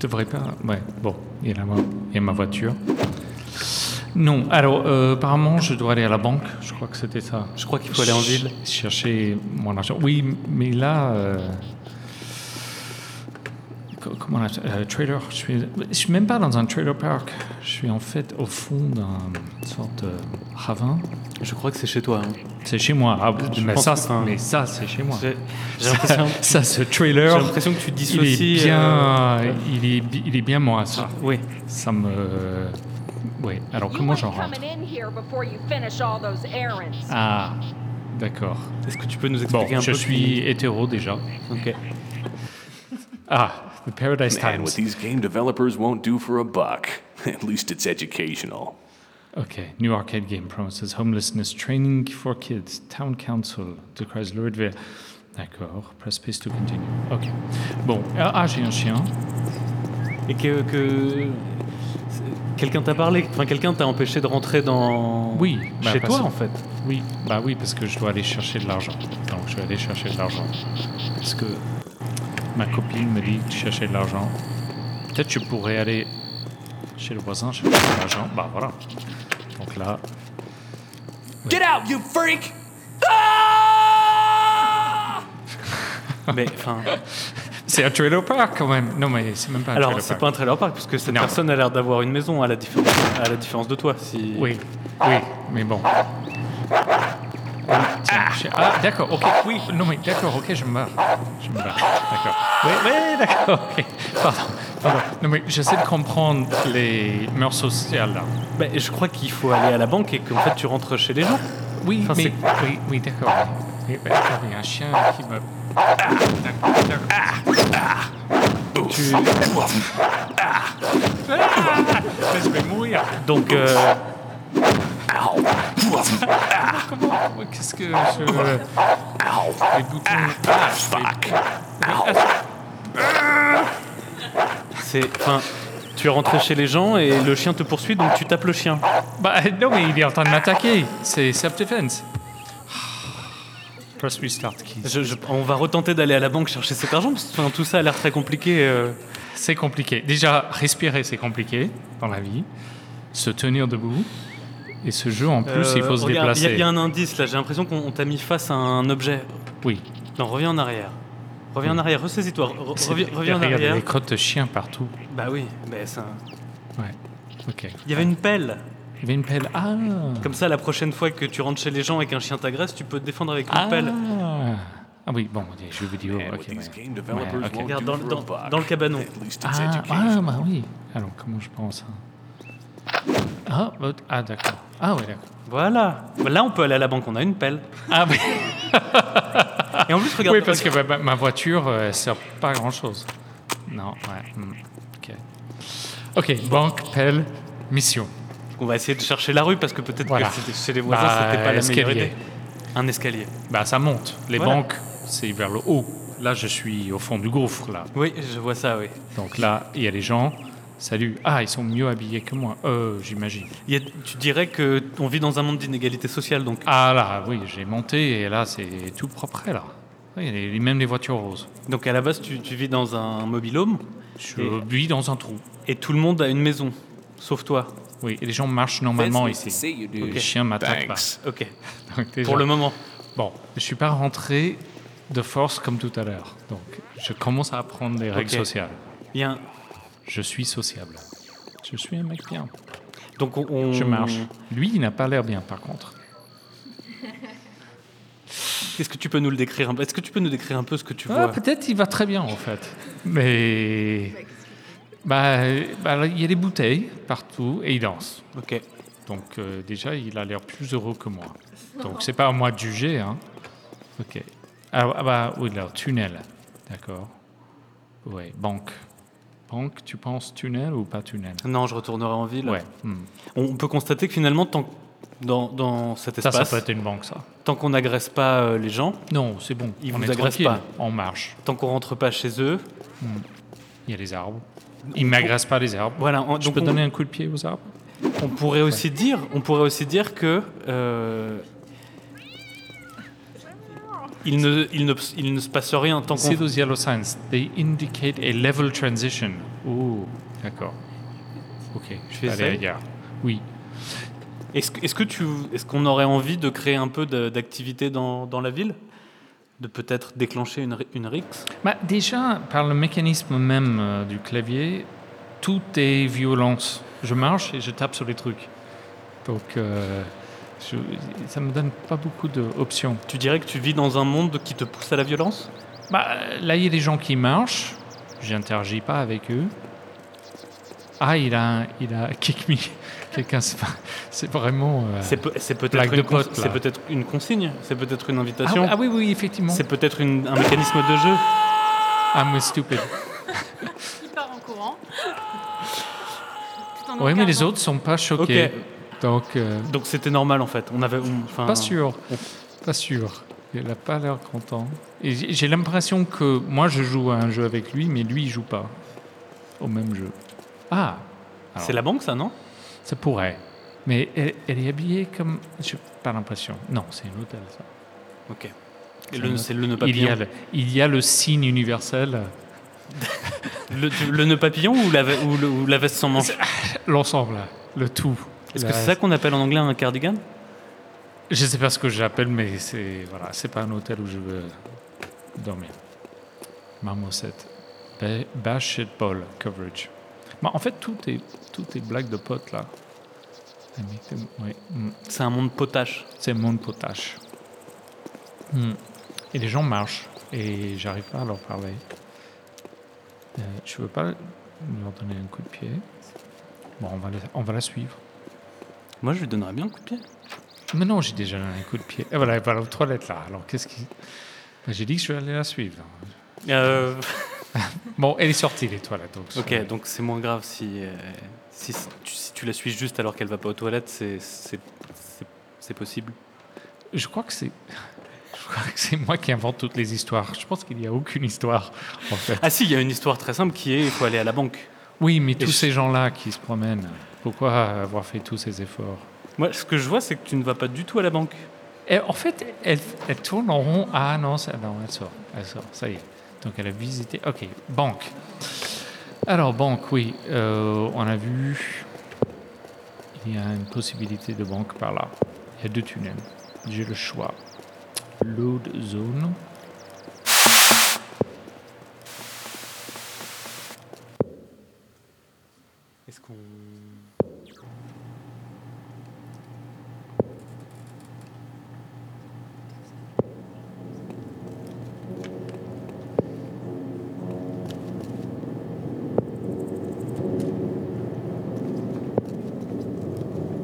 devrais pas. Ouais, bon, il y a, la, il y a ma voiture. Non, alors euh, apparemment je dois aller à la banque, je crois que c'était ça. Je crois qu'il faut aller en Ch- ville. Chercher mon argent. Oui, mais là. euh, Comment on appelle euh, Trailer. Je suis, je suis même pas dans un trailer park. Je suis en fait au fond d'un sorte de ravin. Je crois que c'est chez toi. hein. C'est chez moi. Ah, Je mais, ça, que- mais ça, c'est chez moi. J'ai j'ai Ça, l'impression. ça, ce trailer. J'ai l'impression que tu il dissocies. est bien, euh, il est, il est bien moi ça. Oui. Ça me, oui. Alors comment j'en rentre? Coming in here before you finish all those errands. Ah, d'accord. Est-ce que tu peux nous Bon, expliquer un je peu suis hétéro déjà. Ok. Ah, The Paradise Man, Times. what these game developers won't do for a buck. At least it's educational. Okay, new arcade game promises homelessness training for kids. Town Council decries Louisville. D'accord, press space to continue. Ok. Bon, ah, ah, j'ai un chien. Et que. que quelqu'un t'a parlé, enfin quelqu'un t'a empêché de rentrer dans. Oui, bah, Chez toi en fait. Oui, bah oui, parce que je dois aller chercher de l'argent. Donc je vais aller chercher de l'argent. Parce que ma copine me dit de chercher de l'argent. Peut-être je pourrais aller chez le voisin chercher de l'argent. Bah voilà. Donc là, Get out, you freak! Mais enfin. c'est un trailer park quand même. Non mais c'est même pas un Alors trailer c'est park. pas un trailer park parce que cette Non. personne a l'air d'avoir une maison à la différence, à la différence de toi. Si... Oui, oui, mais bon. Ah, d'accord, ok, oui, non mais d'accord, ok, je me barre. Je me barre, d'accord. Oui, oui, d'accord, ok. Pardon, pardon. Non mais j'essaie de comprendre les mœurs sociales là. Bah, je crois qu'il faut aller à la banque et qu'en fait tu rentres chez les gens. Oui, Enfin, mais, c'est- oui, oui, d'accord. Oui, bah, d'accord, il y a un chien qui me... D'accord, d'accord. Tu... Mais je vais mourir. Donc euh, Comment Qu'est-ce que je... Les boutons... Ah, fuck. c'est, enfin, tu es rentré chez les gens et le chien te poursuit donc tu tapes le chien. Bah non, mais il est en train de m'attaquer. C'est self-defense. Press restart keys. Je- je- on va retenter d'aller à la banque chercher cet argent parce que enfin, tout ça a l'air très compliqué. euh. C'est compliqué. Déjà, respirer, c'est compliqué dans la vie. Se tenir debout. Et ce jeu, en plus, il faut se Euh, regarde, Il y a- déplacer. il y, a un indice là. J'ai l'impression qu'on on t'a mis face à un objet. Oui. Non, reviens en arrière. Reviens en arrière. Ressaisis-toi. Re- Reviens, reviens en arrière. des crottes de chiens partout. Bah oui. Mais ça. Ouais. Ok. Il y avait une pelle. Il y avait une pelle. Ah Comme ça, la prochaine fois que tu rentres chez les gens et qu'un chien t'agresse, tu peux te défendre avec une Ah pelle. Ah oui, bon, des jeux vidéo. Ok, ouais. won't Regarde dans, a dans- dans le cabanon. Ah, ah, bah oui. Alors, comment je pense ça Ah, bah, ah d'accord. Ah, ouais, d'accord. Voilà. Bah, Là, on peut aller à la banque. On a une pelle. Ah, oui. Et en plus, regarde. oui, parce que ma, voiture, euh, elle sert pas à grand chose. Non, ouais. hmm, Ok. Ok, banque, pelle, mission. On va essayer de chercher la rue parce que peut-être Voilà. que c'était- chez les voisins, Bah, c'était pas la meilleure escalier. idée. Un escalier. Bah, ça monte. Les Voilà. banques, c'est vers le haut. Là, je suis au fond du gouffre, là. Oui, je vois ça, oui. Donc là, il y a des gens. Salut. Ah, ils sont mieux habillés que moi. Euh, j'imagine. Il y a- tu dirais que on vit dans un monde d'inégalité sociale, donc. Ah là, oui, j'ai monté et là, c'est tout propre, là. Oui, il y a les- même les voitures roses. Donc à la base, tu, tu vis dans un mobil-home Je Et- vis dans un trou. et tout le monde a une maison, sauf toi. Oui, et les gens marchent normalement to ici. see you, dude. Les chiens m'attaquent pas. Thanks. Ok. Donc, déjà- Pour le moment. Bon, je suis pas rentré de force comme tout à l'heure. Donc, je commence à apprendre les règles Ok. sociales. Il y a un- Je suis sociable. Je suis un mec bien. Donc on, Je marche. Lui, il n'a pas l'air bien, par contre. Est-ce que tu peux nous le décrire un peu? Est-ce que tu peux nous décrire un peu ce que tu Ah, vois? peut-être il va très bien, en fait. Mais... Bah, bah, il y a des bouteilles partout et il danse. Ok. Donc euh, déjà, il a l'air plus heureux que moi. Donc c'est pas à moi de juger. Hein. Ok. Ah, ah bah oui, là, tunnel. D'accord. Ouais, banque. Banque, tu penses tunnel ou pas tunnel? Non, je retournerai en ville. Ouais. hmm. On peut constater que finalement, tant, dans, dans cet Ça, espace, ça peut être une banque, ça. tant qu'on n'agresse pas euh, les gens, Non, c'est bon. Ils On vous agressent pas. On marche. tant qu'on rentre pas chez eux, Il y a les arbres. Ils m'agressent pas les arbres. voilà. on- Je donc peux on, donner un coup de pied aux arbres? on pourrait aussi dire, on pourrait aussi dire que euh, il ne, il ne, il ne se passe rien tant See qu'on. those yellow signs. They indicate a level transition. Ouh. D'accord. Ok, je essayes ailleurs. Oui. Est-ce est-ce que tu, est-ce qu'on aurait envie de créer un peu d'activité dans, dans la ville? De peut-être déclencher une, une rixe? Bah, déjà, par le mécanisme même euh, du clavier, tout est violence. Je marche et je tape sur les trucs. Donc, euh, je- ça me donne pas beaucoup d'options. Tu dirais que tu vis dans un monde qui te pousse à la violence? Bah, là, il y a des gens qui marchent. J'interagis pas avec eux. Ah, il a, il a kick me. Quelqu'un, c'est pas- c'est vraiment. euh, C'est peut- c'est peut-être une, consigne, c'est peut-être une Ah, invitation. ah oui, oui, effectivement. C'est peut-être un mécanisme de jeu. I'm stupid. Il part en courant. Oui, mais les autres sont pas choqués. Ok. Donc, euh, Donc c'était normal en fait. On avait, on- pas sûr. Pas sûr. Il n'a pas l'air content. Et j'ai l'impression que moi, je joue à un jeu avec lui, mais lui, il joue pas au même jeu. Ah C'est la banque ça, non? Ça pourrait. Mais elle, elle est habillée comme. Je pas l'impression. Non, c'est un hôtel, ça. Ok. Et C'est le- un c'est le nœud hôtel. il y, a papillon. le, il y a le signe universel. Le, le nœud papillon ou la, ve- ou le- ou la veste sans manches? L'ensemble, là, le tout. Est-ce que c'est ça qu'on appelle en anglais un cardigan? Je sais pas ce que j'appelle, mais c'est voilà, c'est pas un hôtel où je veux dormir. Marmoset. Ba- Bash it ball coverage. Bah, en fait, tout est tout est blague de potes là. Ouais. mm. C'est un monde potache. C'est mon potache. Mm. Et les gens marchent et j'arrive pas à leur parler. Euh, je veux pas leur donner un coup de pied. Bon, on va, la- on va la suivre. Moi, je lui donnerais bien un coup de pied. Mais non, j'ai déjà donné un coup de pied. Et voilà, elle va aux toilettes là. Alors qu'est-ce qui. Ben, j'ai dit que je vais aller la suivre. Euh, Bon, elle est sortie les toilettes. Donc ok, donc c'est moins grave si, euh, si, tu, si tu la suis juste alors qu'elle va pas aux toilettes, c'est c'est- c'est- c'est possible. Je crois que c'est. Je crois que c'est moi qui invente toutes les histoires. Je pense qu'il n'y a aucune histoire, en fait. Ah si, il y a une histoire très simple qui est il faut aller à la banque. Oui, mais Et tous je- ces gens-là qui se promènent, pourquoi avoir fait tous ces efforts Moi, ce que je vois, c'est que tu ne vas pas du tout à la banque. Et En fait, elle, elle tourne en rond. Ah non, ça- non, elle sort. Elle sort, ça y est. Donc elle a visité. Ok, banque. Alors, banque, oui. euh, on a vu. Il y a une possibilité de banque par là. Il y a deux tunnels. J'ai le choix. Load zone. Est-ce qu'on.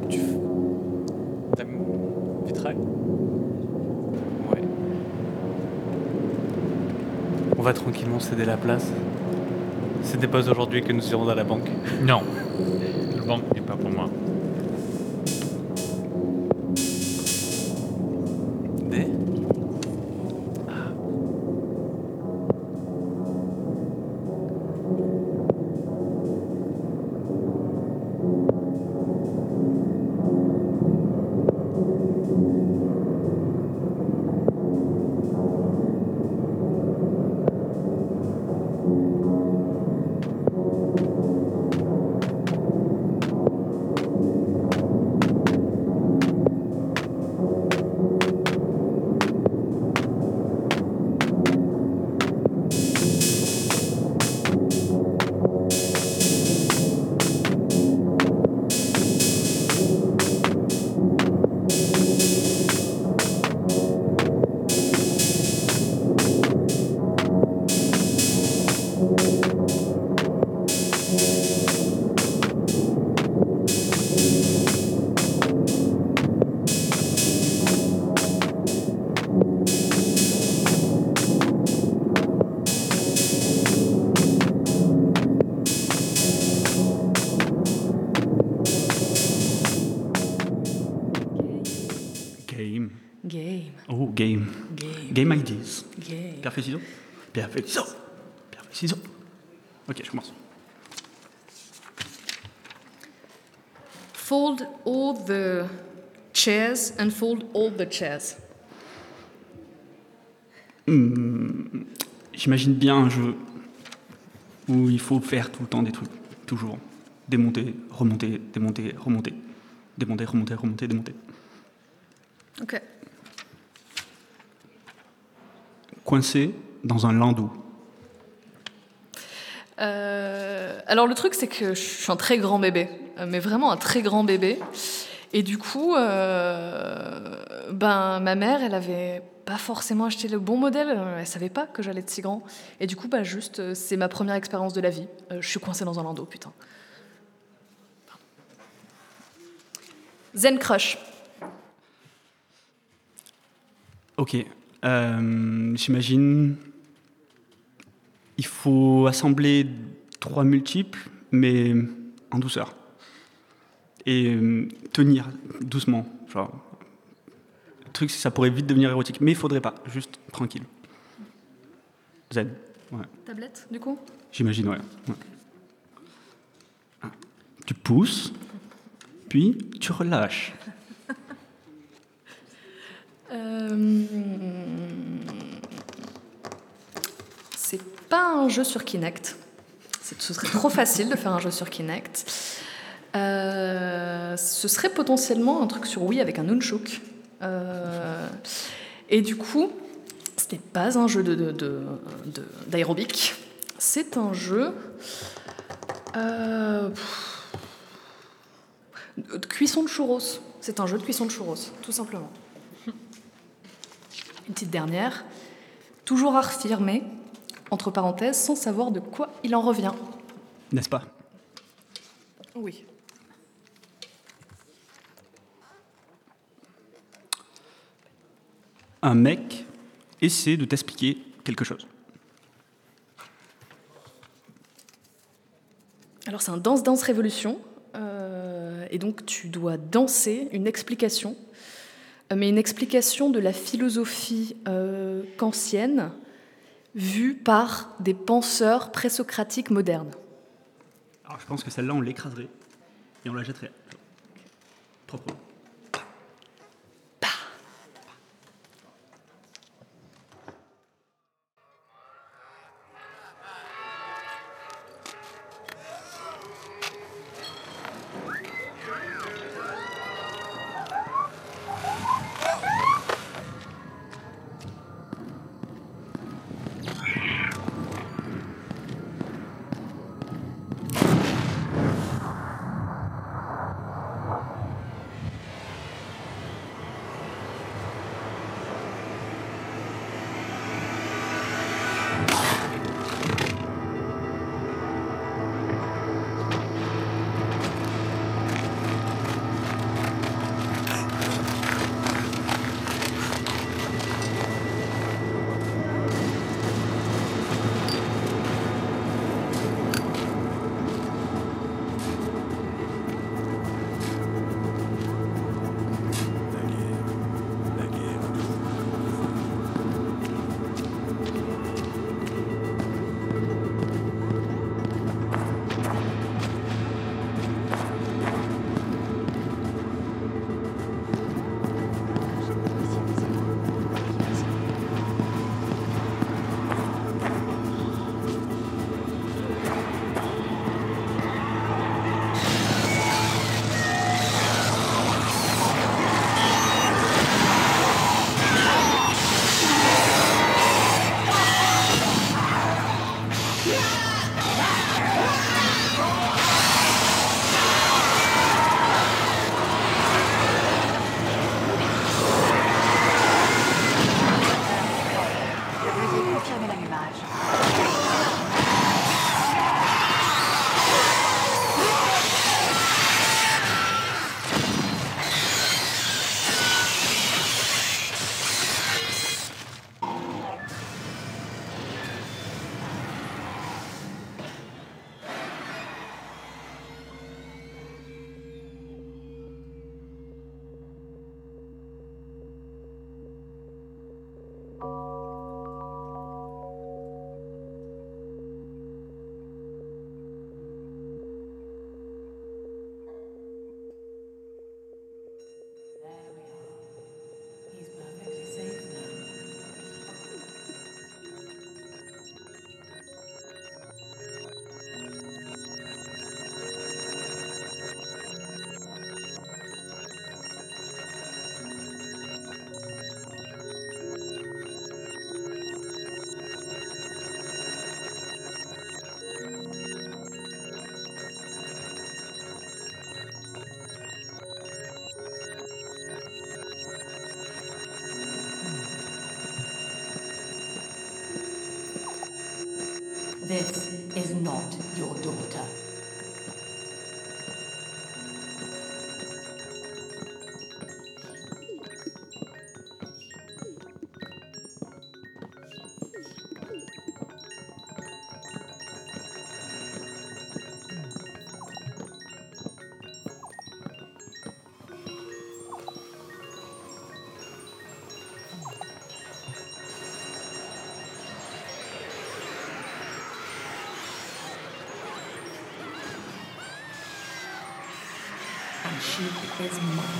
Tu. T'as mis vitrail Ouais. On va tranquillement céder la place. Ce n'est pas aujourd'hui que nous irons à la banque. Non. Le banque n'est pas pour moi. Feuille, ciseaux. Pierre, feuille, ciseaux. Pierre, feuille, ciseaux. Ok, je commence. Fold all the chairs and fold all the chairs. Hmm, J'imagine bien un jeu où il faut faire tout le temps des trucs. toujours. Démonter, remonter, démonter, remonter. Démonter, remonter, remonter, démonter. Ok. Coincé dans un landau. Euh, alors le truc c'est que je suis un très grand bébé, euh, mais vraiment un très grand bébé. Et du coup, euh, ben ma mère, elle avait pas forcément acheté le bon modèle. Elle savait pas que j'allais être si grand. Et du coup, bah juste, c'est ma première expérience de la vie. Euh, je suis coincée dans un landau, putain. Zen Crush. Ok. Euh, J'imagine. Il faut assembler trois multiples, mais en douceur. Et euh, tenir doucement. Genre. Le truc, c'est que ça pourrait vite devenir érotique. Mais il faudrait pas. Juste tranquille. Zen. Ouais. Tablette, du coup? J'imagine, ouais. Ouais. Ah. Tu pousses, puis tu relâches. Euh, C'est pas un jeu sur Kinect. Ce serait trop facile de faire un jeu sur Kinect. Euh, ce serait potentiellement un truc sur Wii avec un nunchuk. Euh, et du coup, ce n'est pas un jeu d'aérobic. C'est un jeu de cuisson de churros. C'est un jeu de cuisson de churros, tout simplement. Une petite dernière. Toujours à affirmer, entre parenthèses, sans savoir de quoi il en revient. N'est-ce pas? Oui. Un mec essaie de t'expliquer quelque chose. Alors c'est un danse-danse révolution. euh, et donc tu dois danser une explication, mais une explication de la philosophie euh, kantienne vue par des penseurs présocratiques modernes. Alors je pense que celle-là, on l'écraserait et on la jetterait. Proprement. issue is.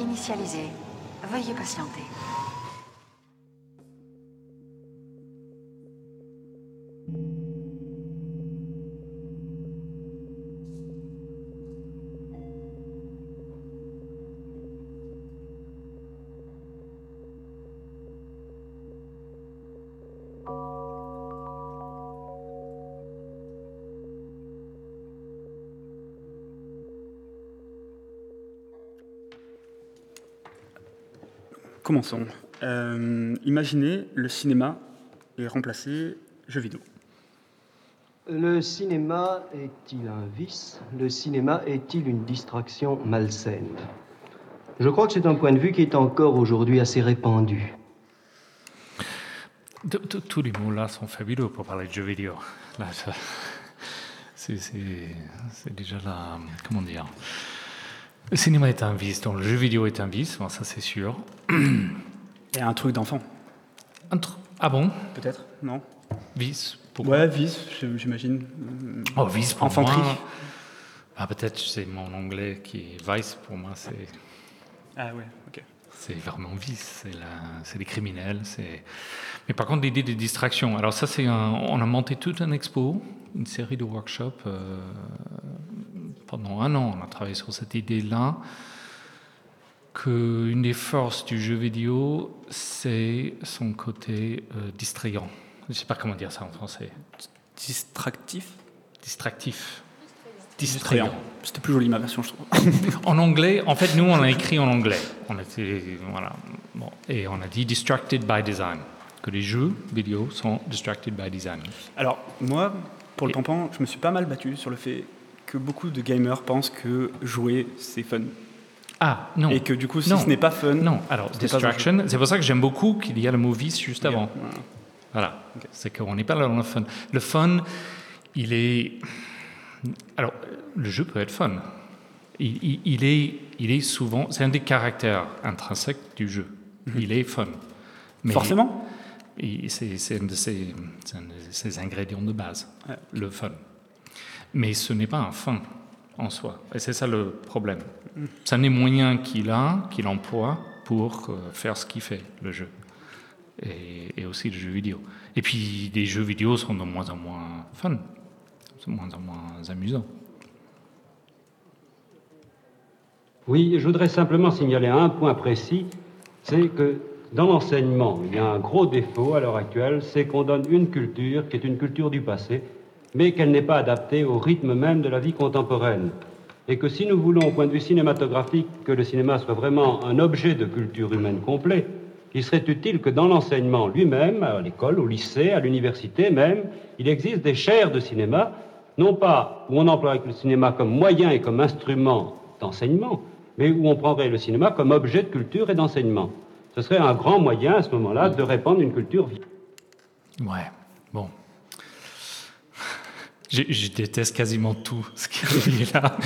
Initialisé. Veuillez patienter. Commençons. Euh, imaginez le cinéma est remplacé jeu vidéo. Le cinéma est-il un vice? Le cinéma est-il une distraction malsaine? Je crois que c'est un point de vue qui est encore aujourd'hui assez répandu. Tous les mots là sont fabuleux pour parler de jeux vidéo. Là, c'est déjà la. Comment dire? Le cinéma est un vice, donc le jeu vidéo est un vice, bon, ça c'est sûr. Et un truc d'enfant. Un tr- Ah bon? Peut-être Non Vice Pourquoi Ouais, vice, j'imagine. Oh, vice pour moi. Ah, peut-être c'est mon anglais qui est vice pour moi, c'est. Ah ouais, ok. C'est vraiment vice, c'est la- c'est les criminels. c'est- Mais par contre, l'idée de distraction. Alors ça, c'est un... on a monté toute un expo, une série de workshops. euh, Pendant un an, on a travaillé sur cette idée-là qu'une des forces du jeu vidéo, c'est son côté euh, distrayant. Je ne sais pas comment dire ça en français. Distractif? Distractif. Distrayant. C'était plus joli ma version, je trouve. en anglais, en fait, nous, on a écrit en anglais. On était, voilà, bon, et on a dit distracted by design, que les jeux vidéo sont distracted by design. Alors, moi, pour le tampon, je me suis pas mal battu sur le fait que beaucoup de gamers pensent que jouer, c'est fun. Ah, non. Et que du coup, si Non. ce n'est pas fun. Non, alors, distraction, c'est pour ça que j'aime beaucoup qu'il y a le mot vice juste avant. Voilà. Voilà, c'est qu'on n'est pas là dans le fun. Le fun, il est. Alors, le jeu peut être fun. Il, il- il est, il est souvent. C'est un des caractères intrinsèques du jeu. Il est fun. Mhm. Forcément C'est un, de ses- c'est un de ses ingrédients de base, Ouais. le fun. Mais ce n'est pas un fun en soi. Et c'est ça le problème. C'est un des moyens qu'il a, qu'il emploie pour euh, faire ce qu'il fait, le jeu et, et aussi le jeu vidéo. Et puis les jeux vidéo sont de moins en moins fun, de moins en moins amusants. Oui, je voudrais simplement signaler un point précis, c'est que dans l'enseignement, il y a un gros défaut à l'heure actuelle, c'est qu'on donne une culture qui est une culture du passé, mais qu'elle n'est pas adaptée au rythme même de la vie contemporaine. Et que si nous voulons, au point de vue cinématographique, que le cinéma soit vraiment un objet de culture humaine complet, il serait utile que dans l'enseignement lui-même, à l'école, au lycée, à l'université même, il existe des chaires de cinéma, non pas où on emploierait le cinéma comme moyen et comme instrument d'enseignement, mais où on prendrait le cinéma comme objet de culture et d'enseignement. Ce serait un grand moyen à ce moment-là de répandre une culture vivante. Ouais, bon. Je, je déteste quasiment tout ce qui est lié là.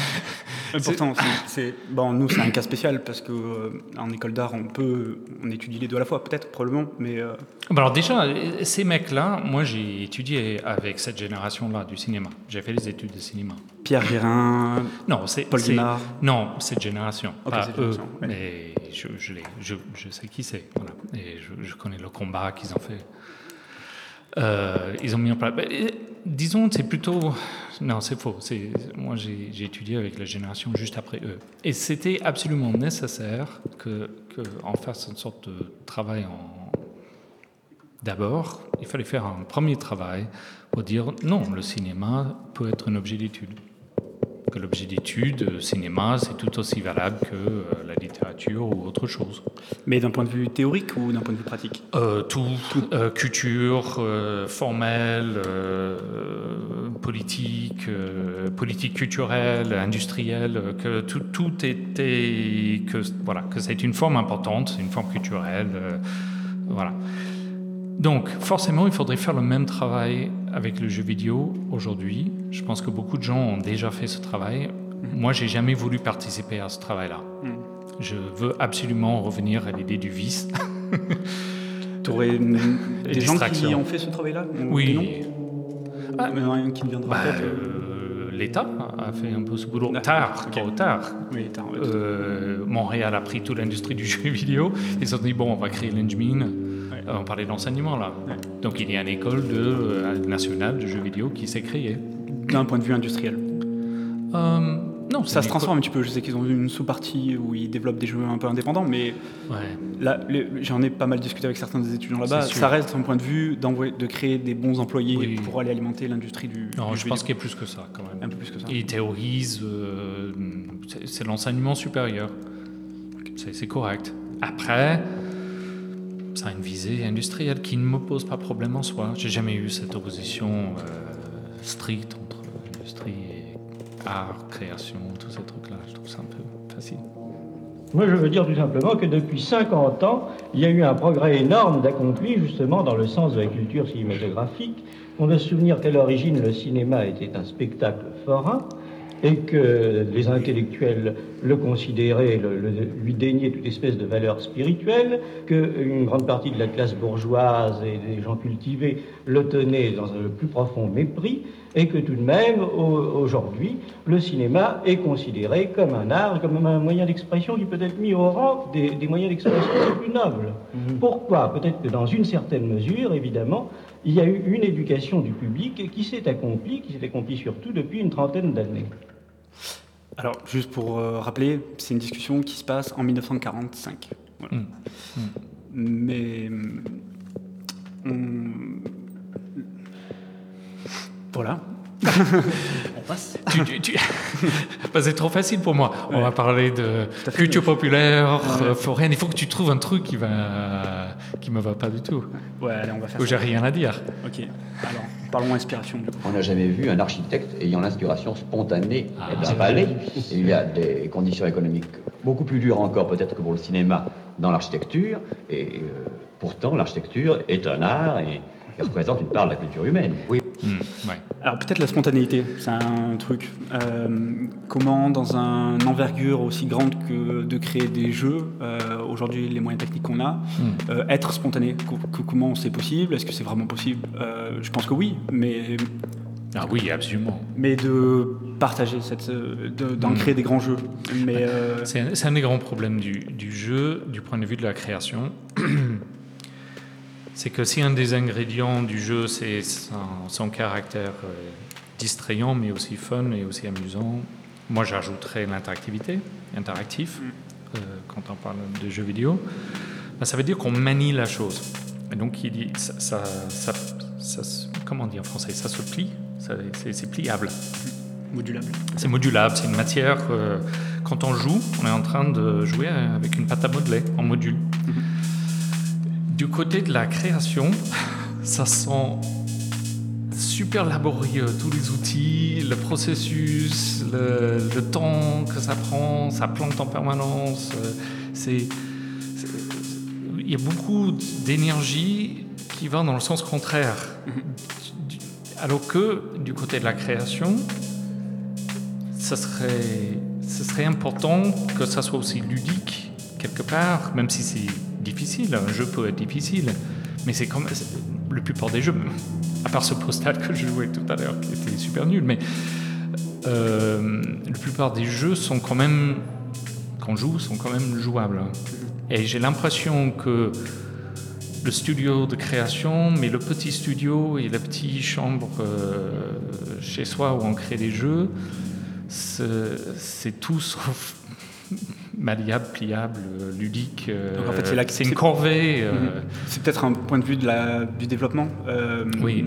Pourtant, c'est- bon. Nous, c'est un cas spécial parce que euh, en école d'art, on peut, on étudie les deux à la fois, peut-être, probablement, mais euh, Bah Alors déjà, ces mecs-là, moi j'ai étudié avec cette génération-là du cinéma. J'ai fait des études de cinéma. Pierre Guérin, Non, c'est Paul Guimard. Non, cette génération. Ok, pas eux, ouais. mais je, je, je, je sais qui c'est. Voilà. Et je, je connais le combat qu'ils ont fait. Euh, ils ont mis en place. euh, disons, c'est plutôt. Non, c'est faux. Moi, j'ai étudié avec la génération juste après eux, et c'était absolument nécessaire que qu'on fasse une sorte de travail en. D'abord, il fallait faire un premier travail pour dire non, le cinéma peut être un objet d'étude. Que l'objet d'étude, euh, cinéma, c'est tout aussi valable que euh, la littérature ou autre chose. mais d'un point de vue théorique ou d'un point de vue pratique? Euh, tout, euh, culture, euh, formelle, politique, politique culturelle, industrielle, que tout, tout était, que voilà, que c'est une forme importante, une forme culturelle, voilà. Donc, forcément, il faudrait faire le même travail avec le jeu vidéo aujourd'hui. Je pense que beaucoup de gens ont déjà fait ce travail. Moi, j'ai jamais voulu participer à ce travail-là. Mhm. Je veux absolument revenir à l'idée du vice. Tu aurais des gens qui ont fait ce travail-là ou Oui. des noms Il y en a un qui me viendra en Bah, euh. euh, l'État a fait un peu ce boulot tard, trop tard. Oui, tard, ouais. Euh, Montréal a pris toute l'industrie du jeu vidéo. Ils se sont dit, bon, on va créer l'engine. Euh, on parlait d'enseignement là. Donc il y a une école de, euh, nationale de jeux vidéo qui s'est créée. D'un point de vue industriel. Euh, non, ça se transforme un petit peu. Je sais qu'ils ont une sous-partie où ils développent des jeux un peu indépendants, mais Ouais. j'en ai pas mal discuté avec certains des étudiants là-bas. Ça reste un point de vue de créer des bons employés pour aller alimenter l'industrie du. Non, du je jeu pense qu'il y a plus que ça quand même. Un peu plus que ça. Ils théorisent, euh, c'est- l'enseignement supérieur. C'est correct. Après, ça a une visée industrielle qui ne me pose pas problème en soi. J'ai jamais eu cette opposition euh, stricte entre industrie et art, création, tous ces trucs-là. Je trouve ça un peu facile. Moi, je veux dire tout simplement que depuis 50 ans, il y a eu un progrès énorme d'accompli justement dans le sens de la culture cinématographique. On doit se souvenir qu'à l'origine, le cinéma était un spectacle forain et que les intellectuels le considéraient, le- le- lui déniaient toute espèce de valeur spirituelle, qu'une grande partie de la classe bourgeoise et des gens cultivés le tenaient dans le plus profond mépris, et que tout de même, au- aujourd'hui, le cinéma est considéré comme un art, comme un moyen d'expression qui peut être mis au rang des, des moyens d'expression les plus nobles. Pourquoi? Peut-être que dans une certaine mesure, évidemment, il y a eu une éducation du public qui s'est accomplie, qui s'est accomplie surtout depuis une trentaine d'années. Alors, juste pour euh, rappeler, c'est une discussion qui se passe en 1945. Voilà. Mais. hum, Voilà. On passe. Tu- tu- tu- Bah, c'est trop facile pour moi. On va parler de culture populaire, Ouais. euh, foraine. Il faut que tu trouves un truc qui va qui me va pas du tout. Ouais, allez, on va faire Où ça. j'ai rien à dire. Ok. Alors, parlons inspiration. du coup. On n'a jamais vu un architecte ayant l'inspiration spontanée Ah, d'un c'est palais. vrai. Il y a des conditions économiques beaucoup plus dures encore peut-être que pour le cinéma dans l'architecture. Et euh, pourtant, l'architecture est un art et, et représente une part de la culture humaine. Oui. Alors peut-être la spontanéité, c'est un truc. Euh, comment, dans un envergure aussi grande que de créer des jeux, euh, aujourd'hui les moyens techniques qu'on a, euh, être spontané, co- co- comment c'est possible? Est-ce que c'est vraiment possible? Je pense que oui, mais Ah oui, absolument. mais de partager cette, de- d'en Mm. créer des grands jeux. Mais euh, C'est un, des grands problèmes du, du jeu, du point de vue de la création. c'est que si un des ingrédients du jeu, c'est son, son caractère euh, distrayant, mais aussi fun et aussi amusant, moi j'ajouterais l'interactivité, interactif, euh, quand on parle de jeux vidéo, ben, ça veut dire qu'on manie la chose. Et donc il dit, ça, ça, ça- ça se- comment on dit en français, ça se plie, c'est c'est pliable. modulable. C'est modulable, c'est une matière. euh, quand on joue, on est en train de jouer avec une pâte à modeler en module. Du côté de la création, ça sent super laborieux, tous les outils, le processus, le, le temps que ça prend, ça plante en permanence. euh, C'est, il y a beaucoup d'énergie qui va dans le sens contraire. Du- Alors que du côté de la création, ça serait, ce serait important que ça soit aussi ludique quelque part, même si c'est difficile. Un jeu peut être difficile, mais c'est comme la plupart des jeux, à part ce postal que je jouais tout à l'heure, qui était super nul, mais euh, la plupart des jeux sont quand même, qu'on joue, sont quand même jouables. Et j'ai l'impression que le studio de création, mais le petit studio et la petite chambre euh, chez soi où on crée des jeux, c'est tout sauf malléable, pliable, euh, ludique. euh, Donc en fait, c'est là que- une corvée. euh, Mhm. C'est peut-être un point de vue de la, du développement. euh, Oui.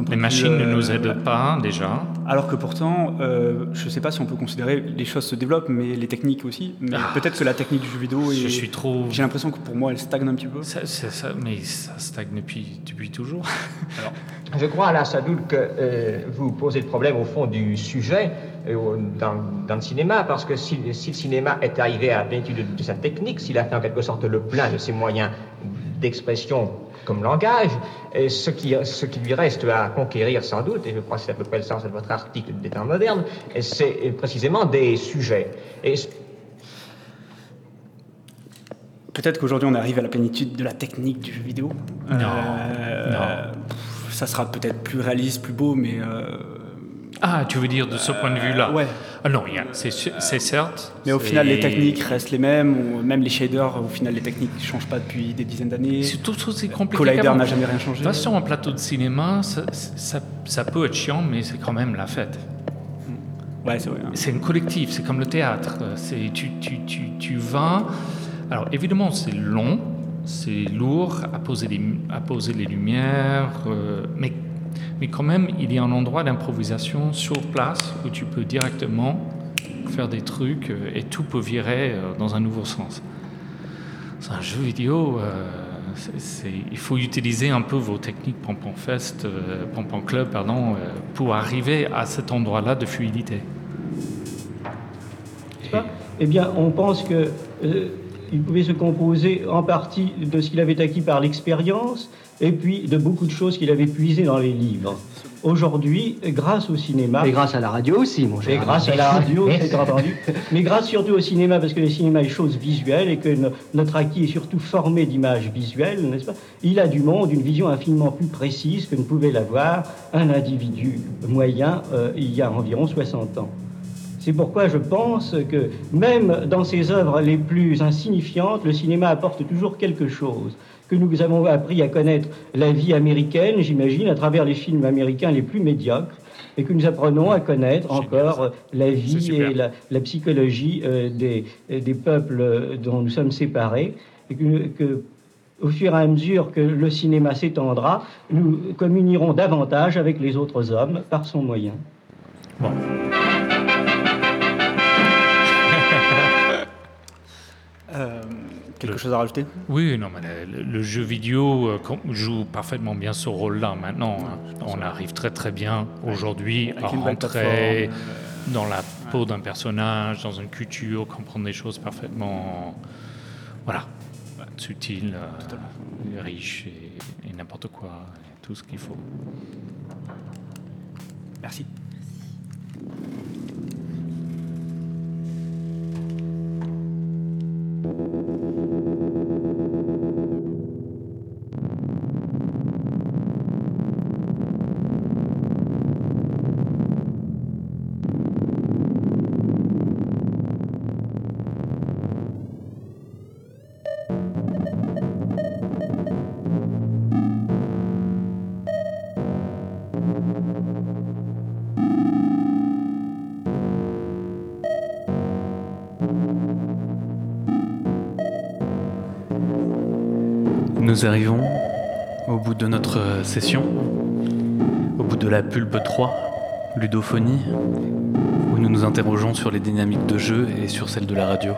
Les de machines ne nous euh, aident pas déjà. Alors que pourtant, euh, je ne sais pas si on peut considérer les choses se développent, mais les techniques aussi. Mais Ah. peut-être que la technique du jeu vidéo, Je est- suis trop- J'ai l'impression que pour moi, elle stagne un petit peu. Ça, ça, mais ça stagne depuis, depuis toujours. Alors, Je crois, Alain Sadoul, que euh, vous posez le problème au fond du sujet euh, dans, dans le cinéma, parce que si, si le cinéma est arrivé à la plénitude de, de sa technique, s'il a fait en quelque sorte le plein de ses moyens d'expression comme langage, et ce, qui, ce qui lui reste à conquérir sans doute, et je crois que c'est à peu près le sens de votre article des temps modernes, c'est précisément des sujets. Et Peut-être qu'aujourd'hui, on arrive à la plénitude de la technique du jeu vidéo. Non, Euh, non. pff, Ça sera peut-être plus réaliste, plus beau, mais euh, Ah, tu veux dire de ce point de vue-là Ouais. Ah non, c'est certes. Mais au final, les techniques restent les mêmes, ou même les shaders, au final, les techniques ne changent pas depuis des dizaines d'années. C'est tout aussi compliqué. Collider n'a jamais rien changé. Va sur un plateau de cinéma, ça, ça, ça peut être chiant, mais c'est quand même la fête. Ouais, c'est vrai. hein. C'est un collectif, c'est comme le théâtre. Tu, tu, tu, tu vas. Alors évidemment, c'est long, c'est lourd à poser les, à poser les lumières, euh, mais, mais quand même, il y a un endroit d'improvisation sur place où tu peux directement faire des trucs euh, et tout peut virer euh, dans un nouveau sens. C'est un jeu vidéo. euh, il faut utiliser un peu vos techniques Pompon Fest, euh, Pompon Club, pardon, pour arriver à cet endroit-là de fluidité. Eh bien, on pense que euh, il pouvait se composer en partie de ce qu'il avait acquis par l'expérience et puis de beaucoup de choses qu'il avait puisées dans les livres. Aujourd'hui, grâce au cinéma. Et grâce à la radio aussi, mon cher. Et grâce à la radio, c'est entendu. Mais grâce surtout au cinéma, parce que le cinéma est chose visuelle et que no- notre acquis est surtout formé d'images visuelles, n'est-ce pas? Il a du monde une vision infiniment plus précise que ne pouvait l'avoir un individu moyen euh, il y a environ 60 ans. C'est pourquoi je pense que même dans ses œuvres les plus insignifiantes, le cinéma apporte toujours quelque chose. Que nous avons appris à connaître la vie américaine, j'imagine, à travers les films américains les plus médiocres, et que nous apprenons à connaître encore la vie et la, la psychologie euh, des, des peuples dont nous sommes séparés, et que, que au fur et à mesure que le cinéma s'étendra, nous communierons davantage avec les autres hommes par son moyen. Euh, quelque chose à rajouter? Oui, non, mais le, le jeu vidéo euh, joue parfaitement bien ce rôle-là maintenant. hein. On arrive très très bien aujourd'hui à rentrer dans la peau d'un personnage, dans une culture, comprendre des choses parfaitement, voilà, subtiles, euh, riches et, et n'importe quoi, et tout ce qu'il faut. Merci. Nous arrivons au bout de notre euh, session, au bout de la pulpe 3, ludophonie, où nous nous interrogeons sur les dynamiques de jeu et sur celles de la radio.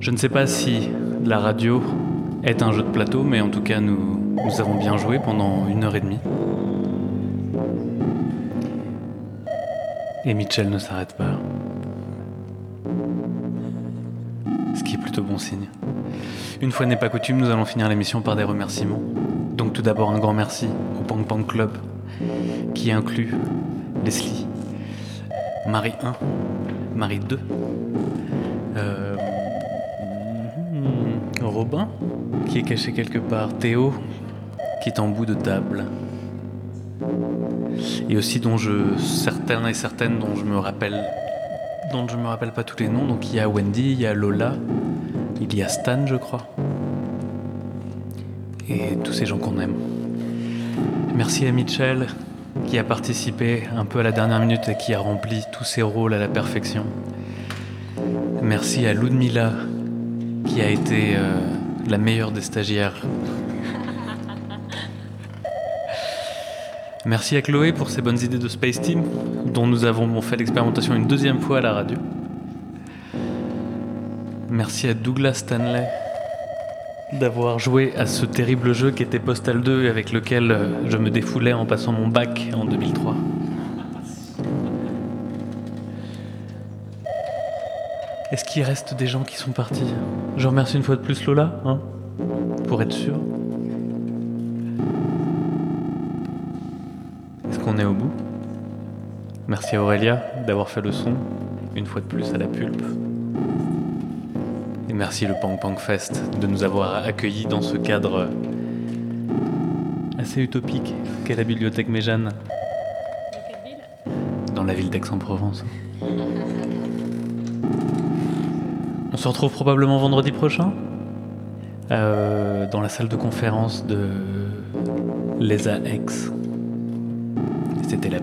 Je ne sais pas si la radio est un jeu de plateau, mais en tout cas nous, nous avons bien joué pendant une heure et demie. Et Mitchell ne s'arrête pas. Ce qui est plutôt bon signe. Une fois n'est pas coutume, nous allons finir l'émission par des remerciements. Donc tout d'abord un grand merci au Pang Pang Club, qui inclut Leslie, Marie 1, Marie 2, euh, Robin, qui est caché quelque part, Théo, qui est en bout de table, et aussi dont je certaines et certaines dont je me rappelle dont je me rappelle pas tous les noms. Donc il y a Wendy, il y a Lola, il y a Stan, je crois, et tous ces gens qu'on aime. Merci à Mitchell qui a participé un peu à la dernière minute et qui a rempli tous ses rôles à la perfection. Merci à Ludmilla qui a été euh, la meilleure des stagiaires. Merci à Chloé pour ses bonnes idées de Space Team, dont nous avons fait l'expérimentation une deuxième fois à la radio. Merci à Douglas Stanley d'avoir joué à ce terrible jeu qui était Postal 2 et avec lequel euh, je me défoulais en passant mon bac en 2003. Est-ce qu'il reste des gens qui sont partis? Je remercie une fois de plus Lola, hein, pour être sûr. Est-ce qu'on est au bout? Merci à Aurélia d'avoir fait le son, une fois de plus à la pulpe. Merci le Pang Pang Fest de nous avoir accueillis dans ce cadre assez utopique qu'est la bibliothèque Méjeanne. dans la ville d'Aix-en-Provence. On se retrouve probablement vendredi prochain euh, dans la salle de conférence de l'ESA Aix. C'était la.